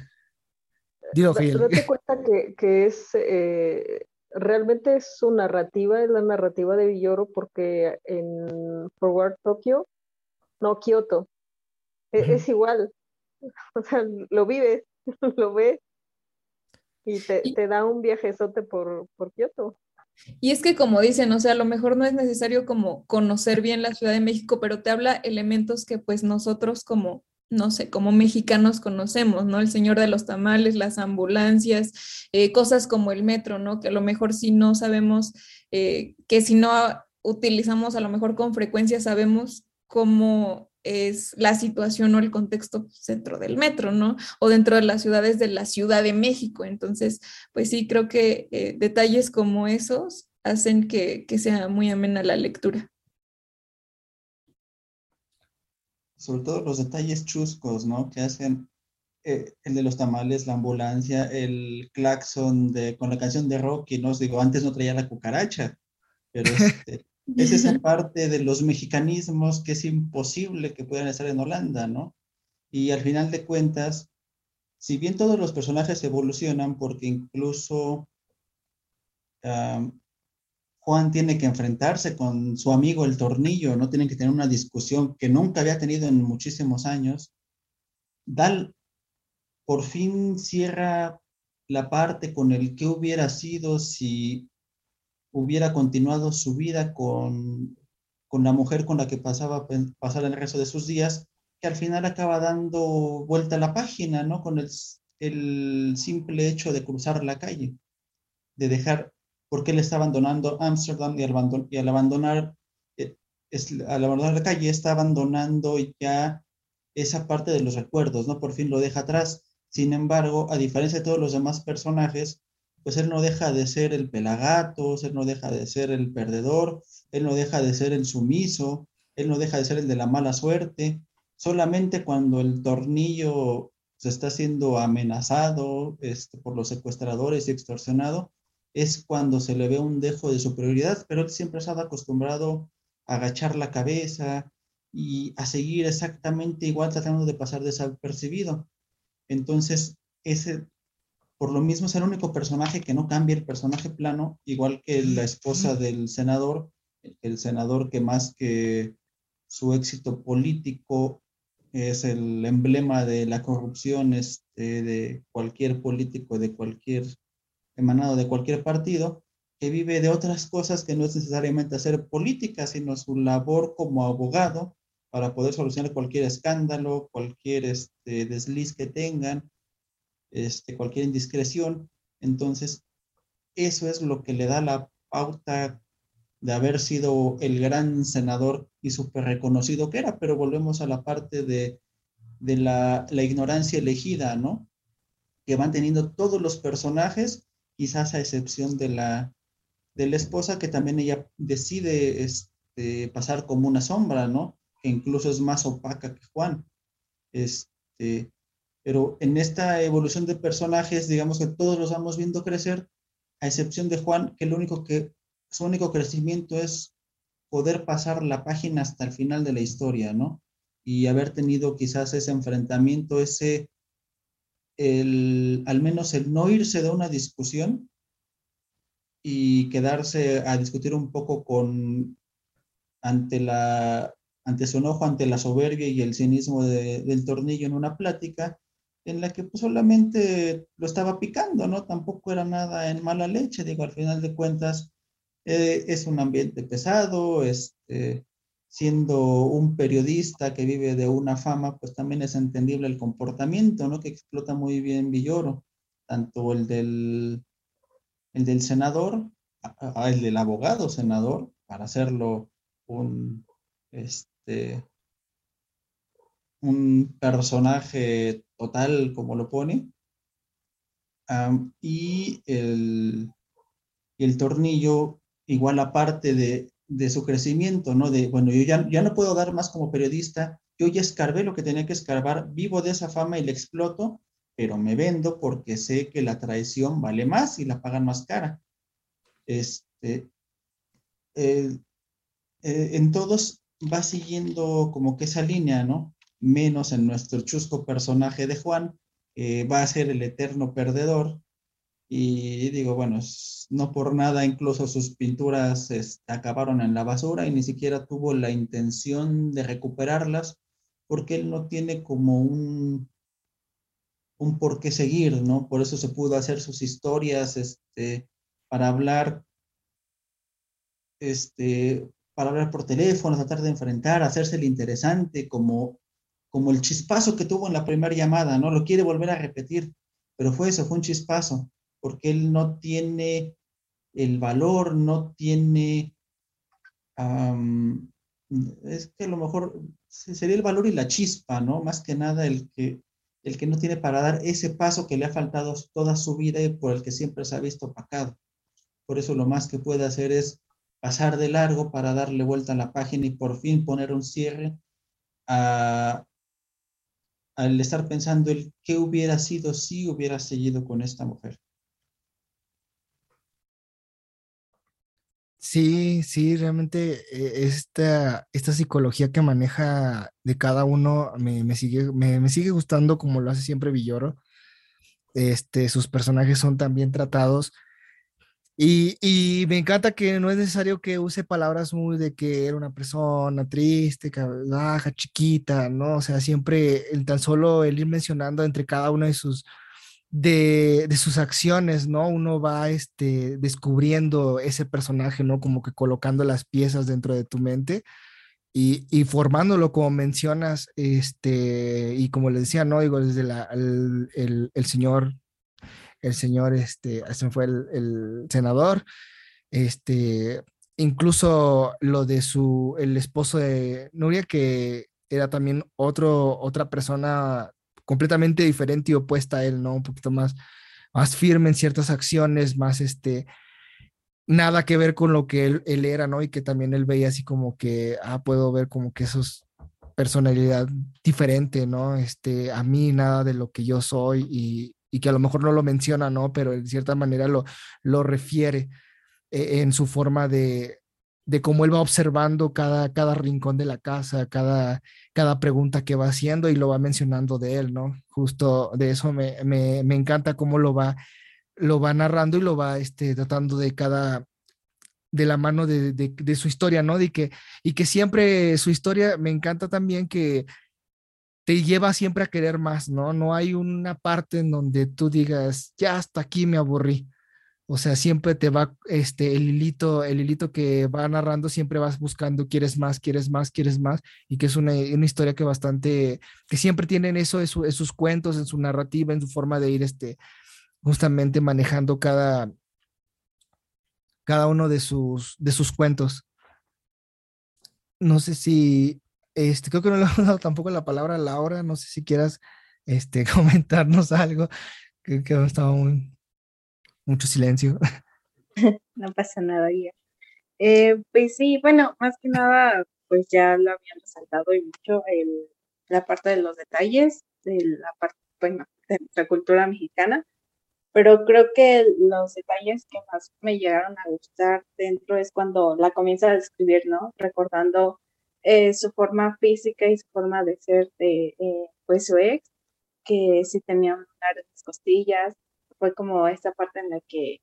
Digo, te cuenta que, que es eh, realmente es su narrativa, es la narrativa de Villoro porque en Forward Tokyo, no Kyoto, e, es, igual, o sea, lo vives, lo ves y te, te da un viajezote por, por Kyoto. Y es que como dicen, o sea, a lo mejor no es necesario como conocer bien la Ciudad de México, pero te habla elementos que pues nosotros como no sé, como mexicanos conocemos, ¿no? El señor de los tamales, las ambulancias, eh, cosas como el metro, ¿no? Que a lo mejor si no sabemos, eh, que si no utilizamos a lo mejor con frecuencia, sabemos cómo es la situación o el contexto dentro del metro, ¿no? O dentro de las ciudades de la Ciudad de México. Entonces, pues sí, creo que eh, detalles como esos hacen que, que sea muy amena la lectura. Sobre todo los detalles chuscos, ¿no? Que hacen eh, el de los tamales, la ambulancia, el claxon de, con la canción de Rocky, ¿no? Digo, antes no traía la cucaracha, pero este, es esa parte de los mexicanismos que es imposible que puedan estar en Holanda, ¿no? Y al final de cuentas, si bien todos los personajes evolucionan, porque incluso Juan tiene que enfrentarse con su amigo el tornillo, no tienen que tener una discusión que nunca había tenido en muchísimos años. Da por fin cierra la parte con el que hubiera sido si hubiera continuado su vida con, con la mujer con la que pasaba pasar el resto de sus días, que al final acaba dando vuelta a la página, ¿no? Con el simple hecho de cruzar la calle, de dejar, porque él está abandonando Ámsterdam y, al, abandonar eh, al abandonar la calle está abandonando ya esa parte de los recuerdos, ¿no? Por fin lo deja atrás sin embargo, a diferencia de todos los demás personajes, pues él no deja de ser el pelagato, él no deja de ser el perdedor, él no deja de ser el sumiso, él no deja de ser el de la mala suerte. Solamente cuando el tornillo se está siendo amenazado este, por los secuestradores y extorsionado, es cuando se le ve un dejo de superioridad, pero él siempre ha estado acostumbrado a agachar la cabeza y a seguir exactamente igual tratando de pasar desapercibido. Entonces, ese, por lo mismo, es el único personaje que no cambia el personaje plano, igual que la esposa del senador, el senador que más que su éxito político es el emblema de la corrupción este, de cualquier político, de cualquier emanado de cualquier partido, que vive de otras cosas que no es necesariamente hacer política, sino su labor como abogado para poder solucionar cualquier escándalo, cualquier este, desliz que tengan, este, cualquier indiscreción. Entonces, eso es lo que le da la pauta de haber sido el gran senador y súper reconocido que era, pero volvemos a la parte de, de la, la, ignorancia elegida, ¿no? Que van teniendo todos los personajes, quizás a excepción de la, de la esposa, que también ella decide este, pasar como una sombra, ¿no? incluso es más opaca que Juan. Este, pero en esta evolución de personajes, digamos que todos los vamos viendo crecer, a excepción de Juan, que, lo único que su único crecimiento es poder pasar la página hasta el final de la historia, ¿no? Y haber tenido quizás ese enfrentamiento, ese, el, al menos el no irse de una discusión y quedarse a discutir un poco con, ante la ante su enojo, ante la soberbia y el cinismo del tornillo en una plática en la que pues, solamente lo estaba picando, ¿no? Tampoco era nada en mala leche, digo, al final de cuentas eh, es un ambiente pesado, este, siendo un periodista que vive de una fama, pues también es entendible el comportamiento, ¿no? Que explota muy bien Villoro, tanto el del, el del senador, el del abogado senador, para hacerlo un, este, un personaje total como lo pone. y, el, el tornillo, igual aparte de, de su crecimiento, ¿no? De, bueno, yo ya, ya no puedo dar más como periodista, yo ya escarbé lo que tenía que escarbar, vivo de esa fama y la exploto, pero me vendo porque sé que la traición vale más y la pagan más cara. Este, eh, en todos va siguiendo como que esa línea, ¿no? Menos en nuestro chusco personaje de Juan, va a ser el eterno perdedor. Y digo, bueno, no por nada incluso sus pinturas acabaron en la basura y ni siquiera tuvo la intención de recuperarlas porque él no tiene como un, un por qué seguir, ¿no? Por eso se pudo hacer sus historias este, para hablar este, para hablar por teléfono, tratar de enfrentar, hacerse el interesante, como, como el chispazo que tuvo en la primera llamada, ¿no? Lo quiere volver a repetir, pero fue eso, fue un chispazo, porque él no tiene el valor, no tiene, es que a lo mejor sería el valor y la chispa, ¿no? Más que nada el que, el que no tiene para dar ese paso que le ha faltado toda su vida y por el que siempre se ha visto opacado. Por eso lo más que puede hacer es pasar de largo para darle vuelta a la página y por fin poner un cierre al estar pensando el qué hubiera sido si hubiera seguido con esta mujer. Sí, sí, realmente eh, esta, esta psicología que maneja de cada uno me, sigue, me, sigue gustando como lo hace siempre Villoro. Este, sus personajes son también tratados Y, me encanta que no es necesario que use palabras muy de que era una persona triste, baja, chiquita, ¿no? O sea, siempre el tan solo el ir mencionando entre cada una de sus, de, sus acciones, ¿no? Uno va este, descubriendo ese personaje, ¿no? Como que colocando las piezas dentro de tu mente y, y formándolo como mencionas, este, y como le decía, ¿no? Digo, desde el, el, el señor el señor, este, ese fue el, senador, este, incluso lo de su, el esposo de Nuria, que era también otro, otra persona completamente diferente y opuesta a él, ¿no? Un poquito más, más firme en ciertas acciones, más este, nada que ver con lo que él, era, ¿no? Y que también él veía así como que, ah, puedo ver como que esos personalidad diferente, ¿no? Este, a mí nada de lo que yo soy y, y que a lo mejor no lo menciona, ¿no? Pero de cierta manera lo, lo refiere eh, en su forma de, de cómo él va observando cada, cada rincón de la casa, cada, cada pregunta que va haciendo y lo va mencionando de él, ¿no? Justo de eso me, me, me encanta cómo lo va, lo va narrando y lo va este, tratando de cada de la mano de, de, su historia, ¿no? Que, y que siempre su historia, me encanta también que te lleva siempre a querer más, ¿no? No hay una parte en donde tú digas, ya hasta aquí me aburrí. O sea, siempre te va, este, el hilito, el hilito que va narrando, siempre vas buscando, quieres más, quieres más, quieres más, y que es una, historia que bastante, que siempre tienen eso en, sus cuentos, en su narrativa, en su forma de ir, este, justamente manejando cada, cada uno de sus, de sus cuentos. No sé si este, creo que no le hemos dado tampoco la palabra a Laura. No sé si quieras este, comentarnos algo. Que ha estado muy, mucho silencio. No pasa nada, ya. Eh, pues sí, bueno, más que nada, pues ya lo habían resaltado y mucho el, la parte de los detalles, de la parte, bueno, de nuestra cultura mexicana, pero creo que los detalles que más me llegaron a gustar dentro es cuando la comienza a describir, ¿no? Recordando eh, su forma física y su forma de ser de eh, pues su ex, que sí tenía un lunar en las costillas, fue como esta parte en la que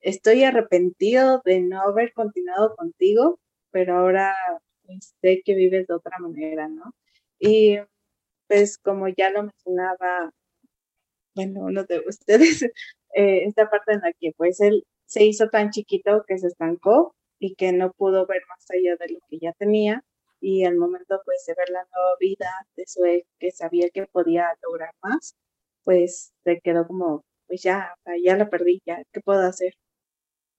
estoy arrepentido de no haber continuado contigo, pero ahora pues, sé que vives de otra manera, ¿no? Y pues como ya lo mencionaba, bueno, uno de ustedes, eh, esta parte en la que pues él se hizo tan chiquito que se estancó y que no pudo ver más allá de lo que ya tenía y al momento pues de ver la nueva vida de su ex que sabía que podía lograr más, pues se quedó como, pues ya, ya la perdí, ya, ¿qué puedo hacer?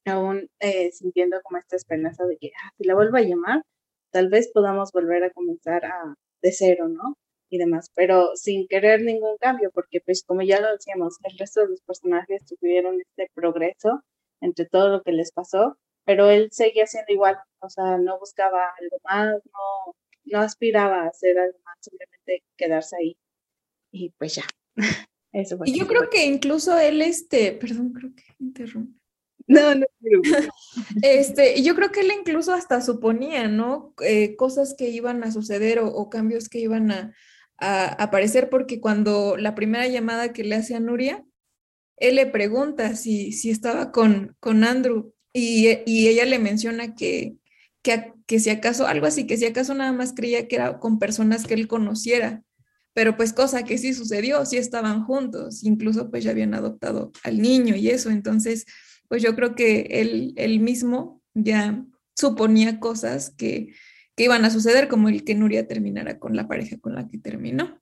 Aún eh, sintiendo como esta esperanza de que ah, si la vuelvo a llamar, tal vez podamos volver a comenzar a, de cero, ¿no? Y demás, pero sin querer ningún cambio, porque pues como ya lo decíamos, el resto de los personajes tuvieron este progreso entre todo lo que les pasó pero él seguía siendo igual, o sea, no buscaba algo más, no, no aspiraba a hacer algo más, simplemente quedarse ahí. Y pues ya. Eso y yo creo que incluso él, este, perdón, creo que interrumpe. No, no, este, yo creo que él incluso hasta suponía, ¿no? Eh, cosas que iban a suceder o, cambios que iban a, a, aparecer, porque cuando la primera llamada que le hace a Nuria, él le pregunta si, si estaba con, con Andrew y, ella le menciona que, que, si acaso, algo así, que si acaso nada más creía que era con personas que él conociera, pero pues cosa que sí sucedió, sí estaban juntos, incluso pues ya habían adoptado al niño y eso, entonces pues yo creo que él, él mismo ya suponía cosas que, que iban a suceder, como el que Nuria terminara con la pareja con la que terminó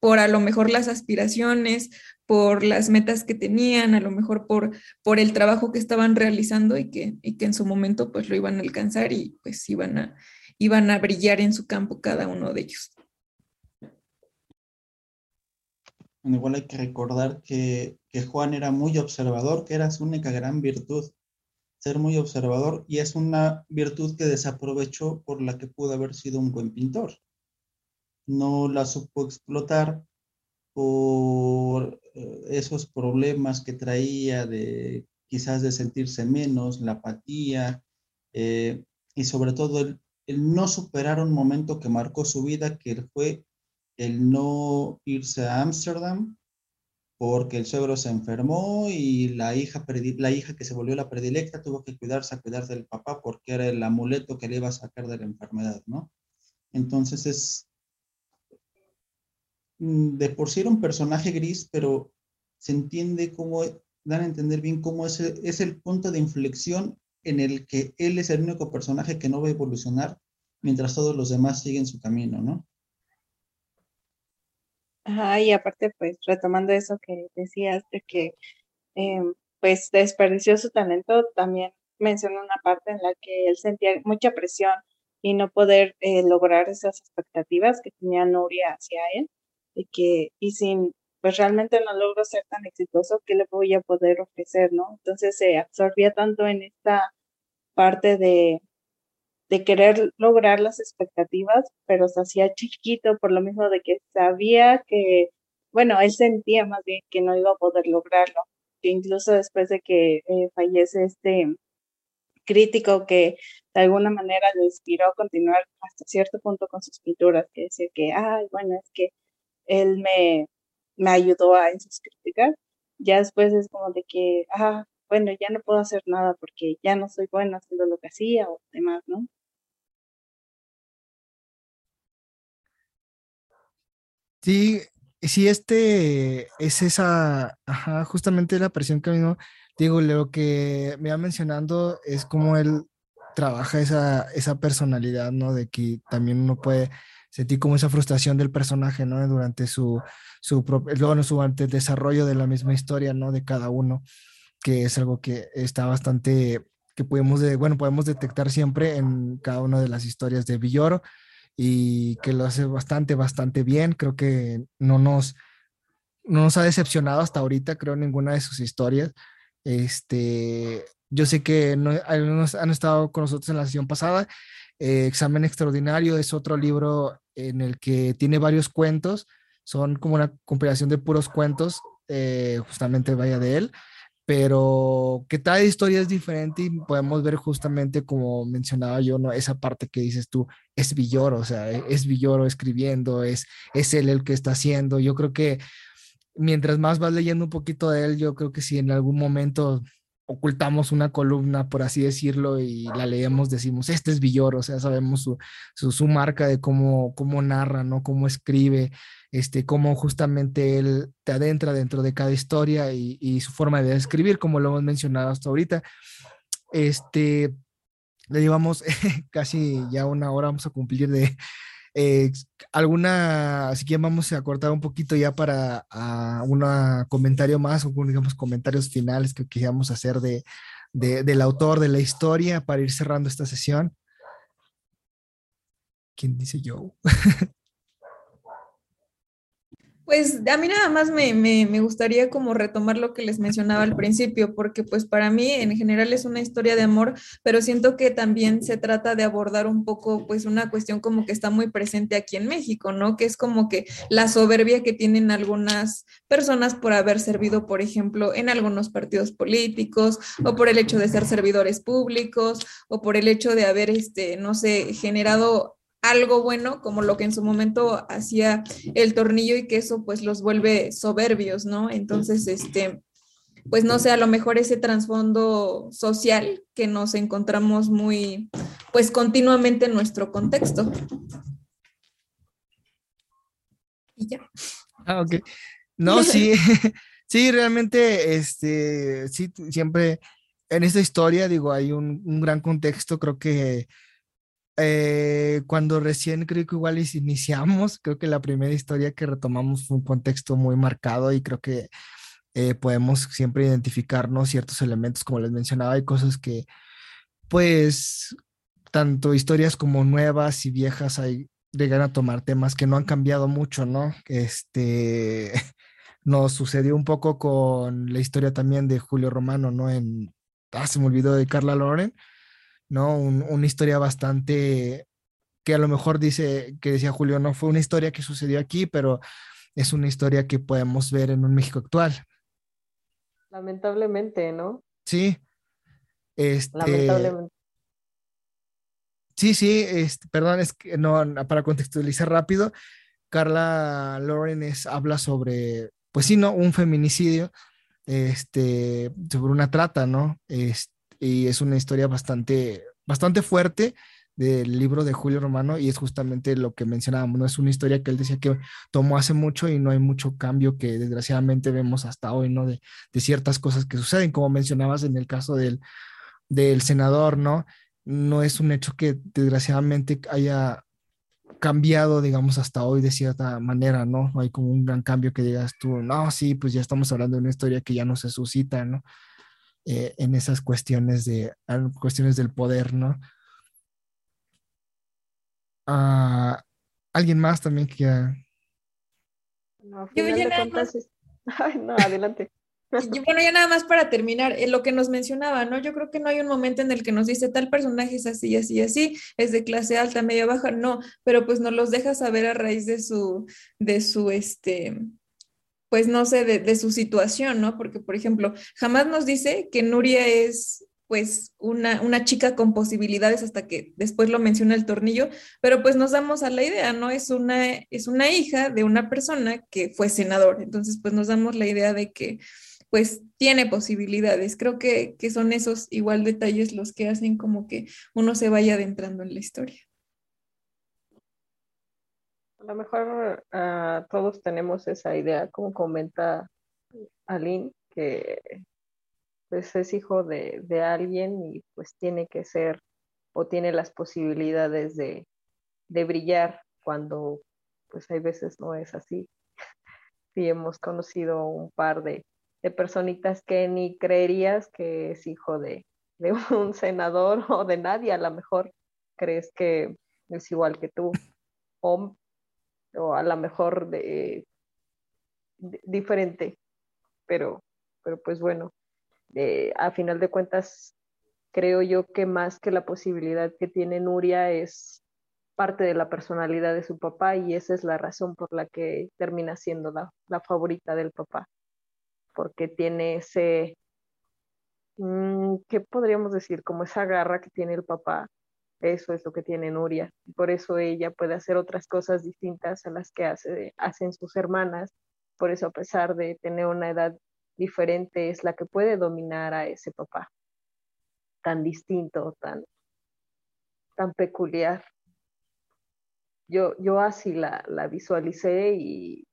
por a lo mejor las aspiraciones, por las metas que tenían, a lo mejor por, por el trabajo que estaban realizando y que, y que en su momento pues lo iban a alcanzar y pues iban a, iban a brillar en su campo cada uno de ellos. Igual hay que recordar que, que Juan era muy observador, que era su única gran virtud, ser muy observador, y es una virtud que desaprovechó por la que pudo haber sido un buen pintor. No la supo explotar por eh, esos problemas que traía de quizás de sentirse menos, la apatía eh, y sobre todo el, no superar un momento que marcó su vida, que fue el no irse a Ámsterdam porque el suegro se enfermó y la hija, la hija que se volvió la predilecta tuvo que cuidarse a cuidar del papá porque era el amuleto que le iba a sacar de la enfermedad, ¿no? Entonces es, mm, de por sí era un personaje gris, pero se entiende cómo, dan a entender bien cómo es, es el punto de inflexión en el que él es el único personaje que no va a evolucionar mientras todos los demás siguen su camino, ¿no? Ajá, y aparte, pues retomando eso que decías de que em, pues desperdició su talento, también mencionó una parte en la que él sentía mucha presión y no poder eh, lograr esas expectativas que tenía Nuria hacia él, y que, y sin, pues realmente no logro ser tan exitoso, ¿qué le voy a poder ofrecer, no? Entonces se absorbía tanto en esta parte de, de querer lograr las expectativas, pero se hacía chiquito por lo mismo de que sabía que, bueno, él sentía más bien que no iba a poder lograrlo, que incluso después de que eh, fallece este crítico que de alguna manera lo inspiró a continuar hasta cierto punto con sus pinturas, que decía que, ay, bueno, es que él me, me ayudó a sus críticas, ya después es como de que, ah, bueno, ya no puedo hacer nada porque ya no soy bueno haciendo lo que hacía o demás, ¿no? Sí, sí, este es esa, ajá, justamente la presión que a mí digo, lo que me va mencionando es como él trabaja esa, esa personalidad, ¿no? De que también uno puede sentir como esa frustración del personaje, ¿no? Durante su, su, luego, durante el desarrollo de la misma historia, ¿no? De cada uno, que es algo que está bastante, que podemos, de, bueno, podemos detectar siempre en cada una de las historias de Villoro y que lo hace bastante, bastante bien. Creo que no nos, no nos ha decepcionado hasta ahorita, creo, ninguna de sus historias. Este, yo sé que no, han estado con nosotros en la sesión pasada. Eh, Examen Extraordinario es otro libro en el que tiene varios cuentos. Son como una compilación de puros cuentos, eh, justamente vaya de él pero que cada historia es diferente y podemos ver justamente como mencionaba yo, ¿no? Esa parte que dices tú, es Villoro, o sea, e, es Villoro escribiendo, es, es él el que está haciendo. Yo creo que mientras más vas leyendo un poquito de él, yo creo que si en algún momento ocultamos una columna, por así decirlo, y la leemos, decimos, este es Villoro, o sea, sabemos su, su, su marca de cómo, cómo narra, ¿no? Cómo escribe este, cómo justamente él te adentra dentro de cada historia y, su forma de escribir, como lo hemos mencionado hasta ahorita. Este, le llevamos casi ya una hora, vamos a cumplir de eh, alguna, así que vamos a cortar un poquito ya para un comentario más, o digamos comentarios finales que queríamos hacer de, del autor de la historia para ir cerrando esta sesión. ¿Quién dice yo? Pues a mí nada más me, me, gustaría como retomar lo que les mencionaba al principio, porque pues para mí en general es una historia de amor, pero siento que también se trata de abordar un poco pues una cuestión como que está muy presente aquí en México, ¿no? Que es como que la soberbia que tienen algunas personas por haber servido, por ejemplo, en algunos partidos políticos o por el hecho de ser servidores públicos o por el hecho de haber, este, no sé, generado algo bueno, como lo que en su momento hacía el tornillo y que eso pues los vuelve soberbios, ¿no? Entonces, este, pues no sé, a lo mejor ese trasfondo social que nos encontramos muy, pues continuamente en nuestro contexto. Y ya. Ah, ok. No, sí, sí, realmente, este, sí, siempre en esta historia, digo, hay un, un gran contexto, creo que eh, cuando recién creo que igual iniciamos, creo que la primera historia que retomamos fue un contexto muy marcado y creo que eh, podemos siempre identificarnos ciertos elementos, como les mencionaba, hay cosas que, pues, tanto historias como nuevas y viejas, hay, llegan a tomar temas que no han cambiado mucho, ¿no? Este, nos sucedió un poco con la historia también de Julio Romano, ¿no? En, ah, se me olvidó de Carla Loren ¿no? una historia bastante que a lo mejor dice, que decía Julio, no fue una historia que sucedió aquí, pero es una historia que podemos ver en un México actual. Lamentablemente, ¿no? Sí. Este, Lamentablemente. Sí, sí, este, perdón, es que no, para contextualizar rápido, Carla Loren habla sobre pues sí, ¿no? Un feminicidio, este, sobre una trata, ¿no? Y es una historia bastante, bastante fuerte del libro de Julio Romano y es justamente lo que mencionábamos, ¿no? Es una historia que él decía que tomó hace mucho y no hay mucho cambio que desgraciadamente vemos hasta hoy, ¿no? De, de ciertas cosas que suceden, como mencionabas en el caso del, del senador, ¿no? No es un hecho que desgraciadamente haya cambiado, digamos, hasta hoy de cierta manera, ¿no? Hay como un gran cambio que digas tú, no, sí, pues ya estamos hablando de una historia que ya no se suscita, ¿no? Eh, en esas cuestiones de cuestiones del poder, ¿no? Ah, ¿Alguien más también que No, Yo ya Ay, no, adelante. bueno, ya nada más para terminar, eh, lo que nos mencionaba, ¿no? Yo creo que no hay un momento en el que nos dice tal personaje es así, así, así, es de clase alta, media, baja, no, pero pues nos los deja saber a raíz de su, de su, este, pues no sé, de, de, su situación, ¿no? Porque, por ejemplo, jamás nos dice que Nuria es pues una, una, chica con posibilidades hasta que después lo menciona el tornillo, pero pues nos damos a la idea, ¿no? Es una, es una hija de una persona que fue senador, entonces pues nos damos la idea de que pues tiene posibilidades. Creo que, que son esos igual detalles los que hacen como que uno se vaya adentrando en la historia. A lo mejor uh, todos tenemos esa idea, como comenta Aline, que pues es hijo de, de, alguien y pues tiene que ser o tiene las posibilidades de, de brillar cuando pues hay veces no es así. Sí hemos conocido un par de, de personitas que ni creerías que es hijo de, de un senador o de nadie, a lo mejor crees que es igual que tú o a lo mejor de, diferente, pero, pero pues bueno, eh, a final de cuentas, creo yo que más que la posibilidad que tiene Nuria es parte de la personalidad de su papá y esa es la razón por la que termina siendo la, la favorita del papá, porque tiene ese, mm, ¿qué podríamos decir? Como esa garra que tiene el papá eso es lo que tiene Nuria. Por eso ella puede hacer otras cosas distintas a las que hace, hacen sus hermanas. Por eso, a pesar de tener una edad diferente, es la que puede dominar a ese papá tan distinto, tan, tan peculiar. Yo, yo así la, la visualicé y,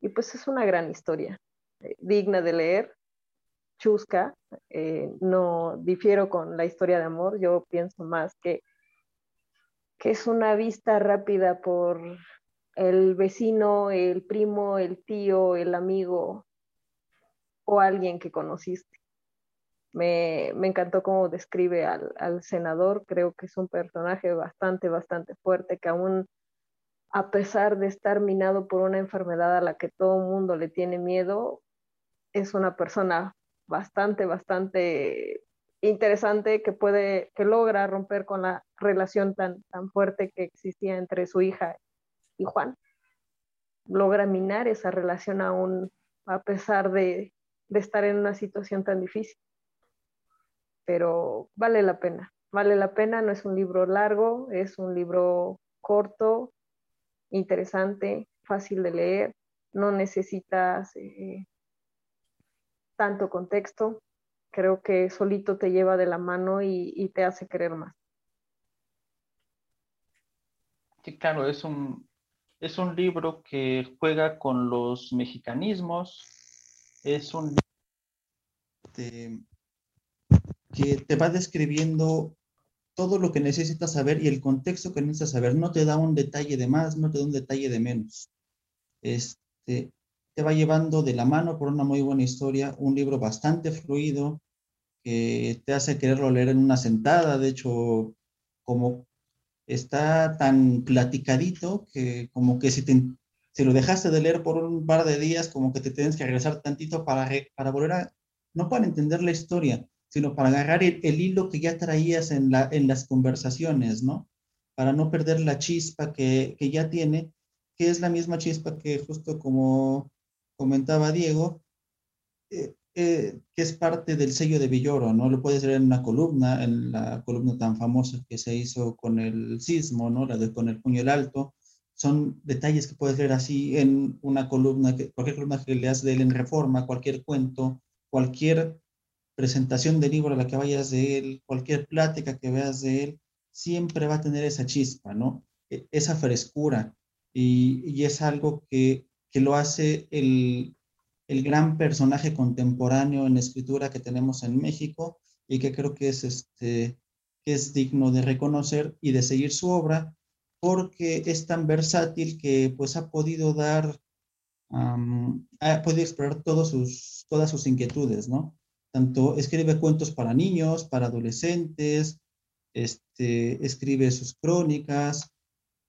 y, pues es una gran historia, eh, digna de leer, chusca. Eh, no difiero con la historia de amor, yo pienso más que que es una vista rápida por el vecino, el primo, el tío, el amigo o alguien que conociste. Me, encantó cómo describe al, al, senador, creo que es un personaje bastante, bastante fuerte, que aún a pesar de estar minado por una enfermedad a la que todo el mundo le tiene miedo, es una persona bastante, bastante interesante que puede, que logra romper con la relación tan, tan fuerte que existía entre su hija y Juan. Logra minar esa relación aún a pesar de, estar en una situación tan difícil. Pero vale la pena, vale la pena, no es un libro largo, es un libro corto, interesante, fácil de leer, no necesitas eh, tanto contexto, creo que solito te lleva de la mano y, te hace querer más. Sí, claro, es un, es un libro que juega con los mexicanismos, es un libro que te va describiendo todo lo que necesitas saber y el contexto que necesitas saber. No te da un detalle de más, no te da un detalle de menos. Este, te va llevando de la mano por una muy buena historia, un libro bastante fluido, que te hace quererlo leer en una sentada, de hecho, como está tan platicadito que como que si, te, si lo dejaste de leer por un par de días, como que te tienes que regresar tantito para, para volver a, no para entender la historia, sino para agarrar el, el hilo que ya traías en, la, en las conversaciones, ¿no? Para no perder la chispa que, que ya tiene, que es la misma chispa que justo como comentaba Diego, eh, eh, que es parte del sello de Villoro, ¿no? Lo puedes ver en una columna, en la columna tan famosa que se hizo con el sismo, ¿no? La de con el puño alto, son detalles que puedes leer así en una columna, que, cualquier columna que leas de él en Reforma, cualquier cuento, cualquier presentación de libro a la que vayas de él, cualquier plática que veas de él, siempre va a tener esa chispa, ¿no? E, esa frescura. Y es algo que, que lo hace el, el, gran personaje contemporáneo en escritura que tenemos en México y que creo que es, este, que es digno de reconocer y de seguir su obra porque es tan versátil que pues ha podido dar, ha podido explorar todos sus, todas sus inquietudes, ¿no? Tanto escribe cuentos para niños, para adolescentes, este, escribe sus crónicas,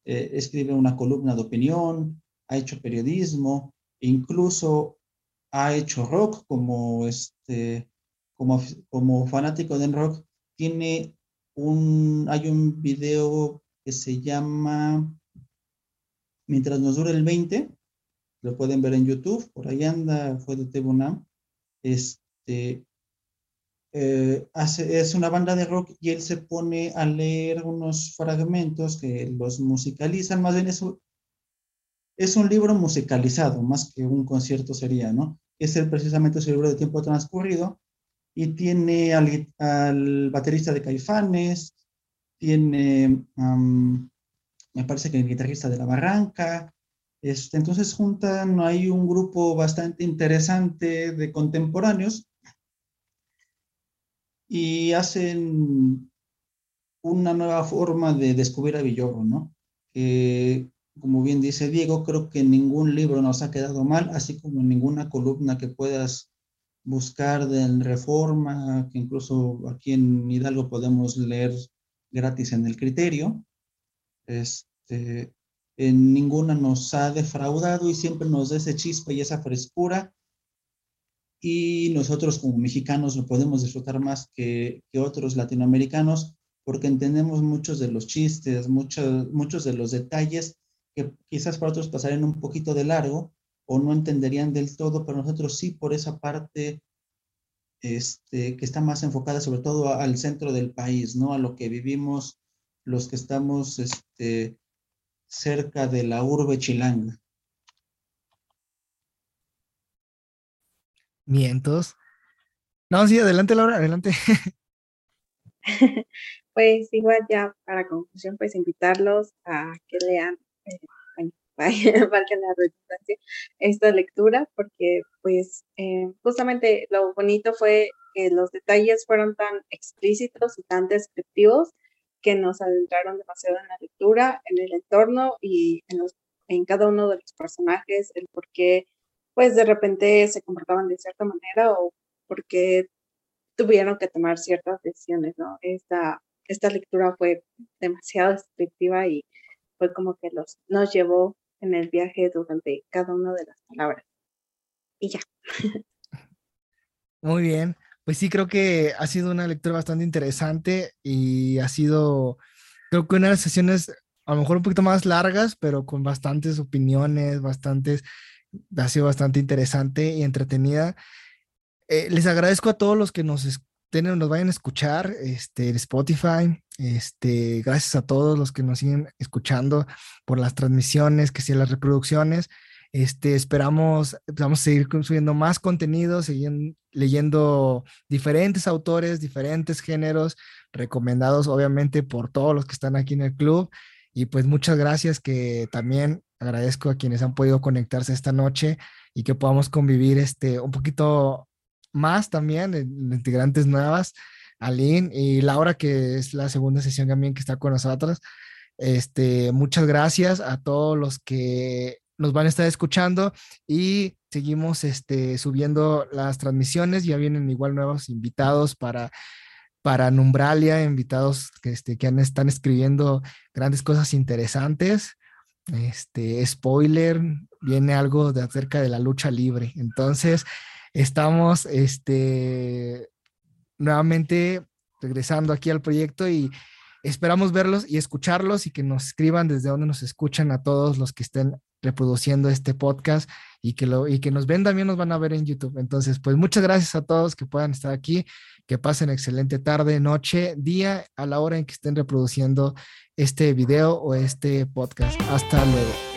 eh, escribe una columna de opinión, ha hecho periodismo, incluso ha hecho rock como, este, como, como fanático del rock. Tiene un, hay un video que se llama Mientras nos dure el 20, lo pueden ver en YouTube, por ahí anda, fue de Tebunam. Este, eh, hace, es una banda de rock y él se pone a leer unos fragmentos que los musicalizan, más bien es es un libro musicalizado, más que un concierto sería, ¿no? Es el, precisamente ese libro de tiempo transcurrido y tiene al, al baterista de Caifanes, tiene, me parece que el guitarrista de La Barranca, este, entonces juntan, hay un grupo bastante interesante de contemporáneos y hacen una nueva forma de descubrir a Villoro, ¿no? Que, como bien dice Diego, creo que ningún libro nos ha quedado mal, así como ninguna columna que puedas buscar de Reforma, que incluso aquí en Hidalgo podemos leer gratis en el criterio. Este, en ninguna nos ha defraudado y siempre nos da ese chispa y esa frescura. Y nosotros como mexicanos lo podemos disfrutar más que, que otros latinoamericanos porque entendemos muchos de los chistes, muchos, muchos de los detalles que quizás para otros pasarían un poquito de largo o no entenderían del todo, pero nosotros sí por esa parte este, que está más enfocada sobre todo al centro del país, ¿no? A lo que vivimos los que estamos este, cerca de la urbe chilanga. Mientos. No, sí, adelante, Laura, adelante. pues igual ya para conclusión, pues invitarlos a que lean valga la redundancia, esta lectura, porque pues eh, justamente lo bonito fue que los detalles fueron tan explícitos y tan descriptivos que nos adentraron demasiado en la lectura, en el entorno y en, los, en cada uno de los personajes, el por qué pues de repente se comportaban de cierta manera o por qué tuvieron que tomar ciertas decisiones, ¿no? Esta, esta lectura fue demasiado descriptiva y fue como que los, nos llevó en el viaje durante cada una de las palabras. Y ya. Muy bien. Pues sí, creo que ha sido una lectura bastante interesante y ha sido, creo que una de las sesiones a lo mejor un poquito más largas, pero con bastantes opiniones, bastantes, ha sido bastante interesante y entretenida. Eh, les agradezco a todos los que nos, nos vayan a escuchar este, Spotify. Este, gracias a todos los que nos siguen escuchando por las transmisiones, que sí, las reproducciones. Este, esperamos, vamos a seguir subiendo más contenido, seguir leyendo diferentes autores, diferentes géneros, recomendados obviamente por todos los que están aquí en el club. Y pues muchas gracias que también agradezco a quienes han podido conectarse esta noche y que podamos convivir este, un poquito más también, integrantes nuevas, Aline y Laura, que es la segunda sesión también que está con nosotros. Este, muchas gracias a todos los que nos van a estar escuchando y seguimos este, subiendo las transmisiones. Ya vienen igual nuevos invitados para, para Numbralia, invitados que, este, que están escribiendo grandes cosas interesantes. Este, spoiler, viene algo de acerca de la lucha libre. Entonces, estamos este, nuevamente regresando aquí al proyecto y esperamos verlos y escucharlos y que nos escriban desde donde nos escuchan a todos los que estén reproduciendo este podcast y que, lo, y que nos ven también nos van a ver en YouTube. Entonces, pues muchas gracias a todos que puedan estar aquí, que pasen excelente tarde, noche, día, a la hora en que estén reproduciendo este video o este podcast. Hasta luego.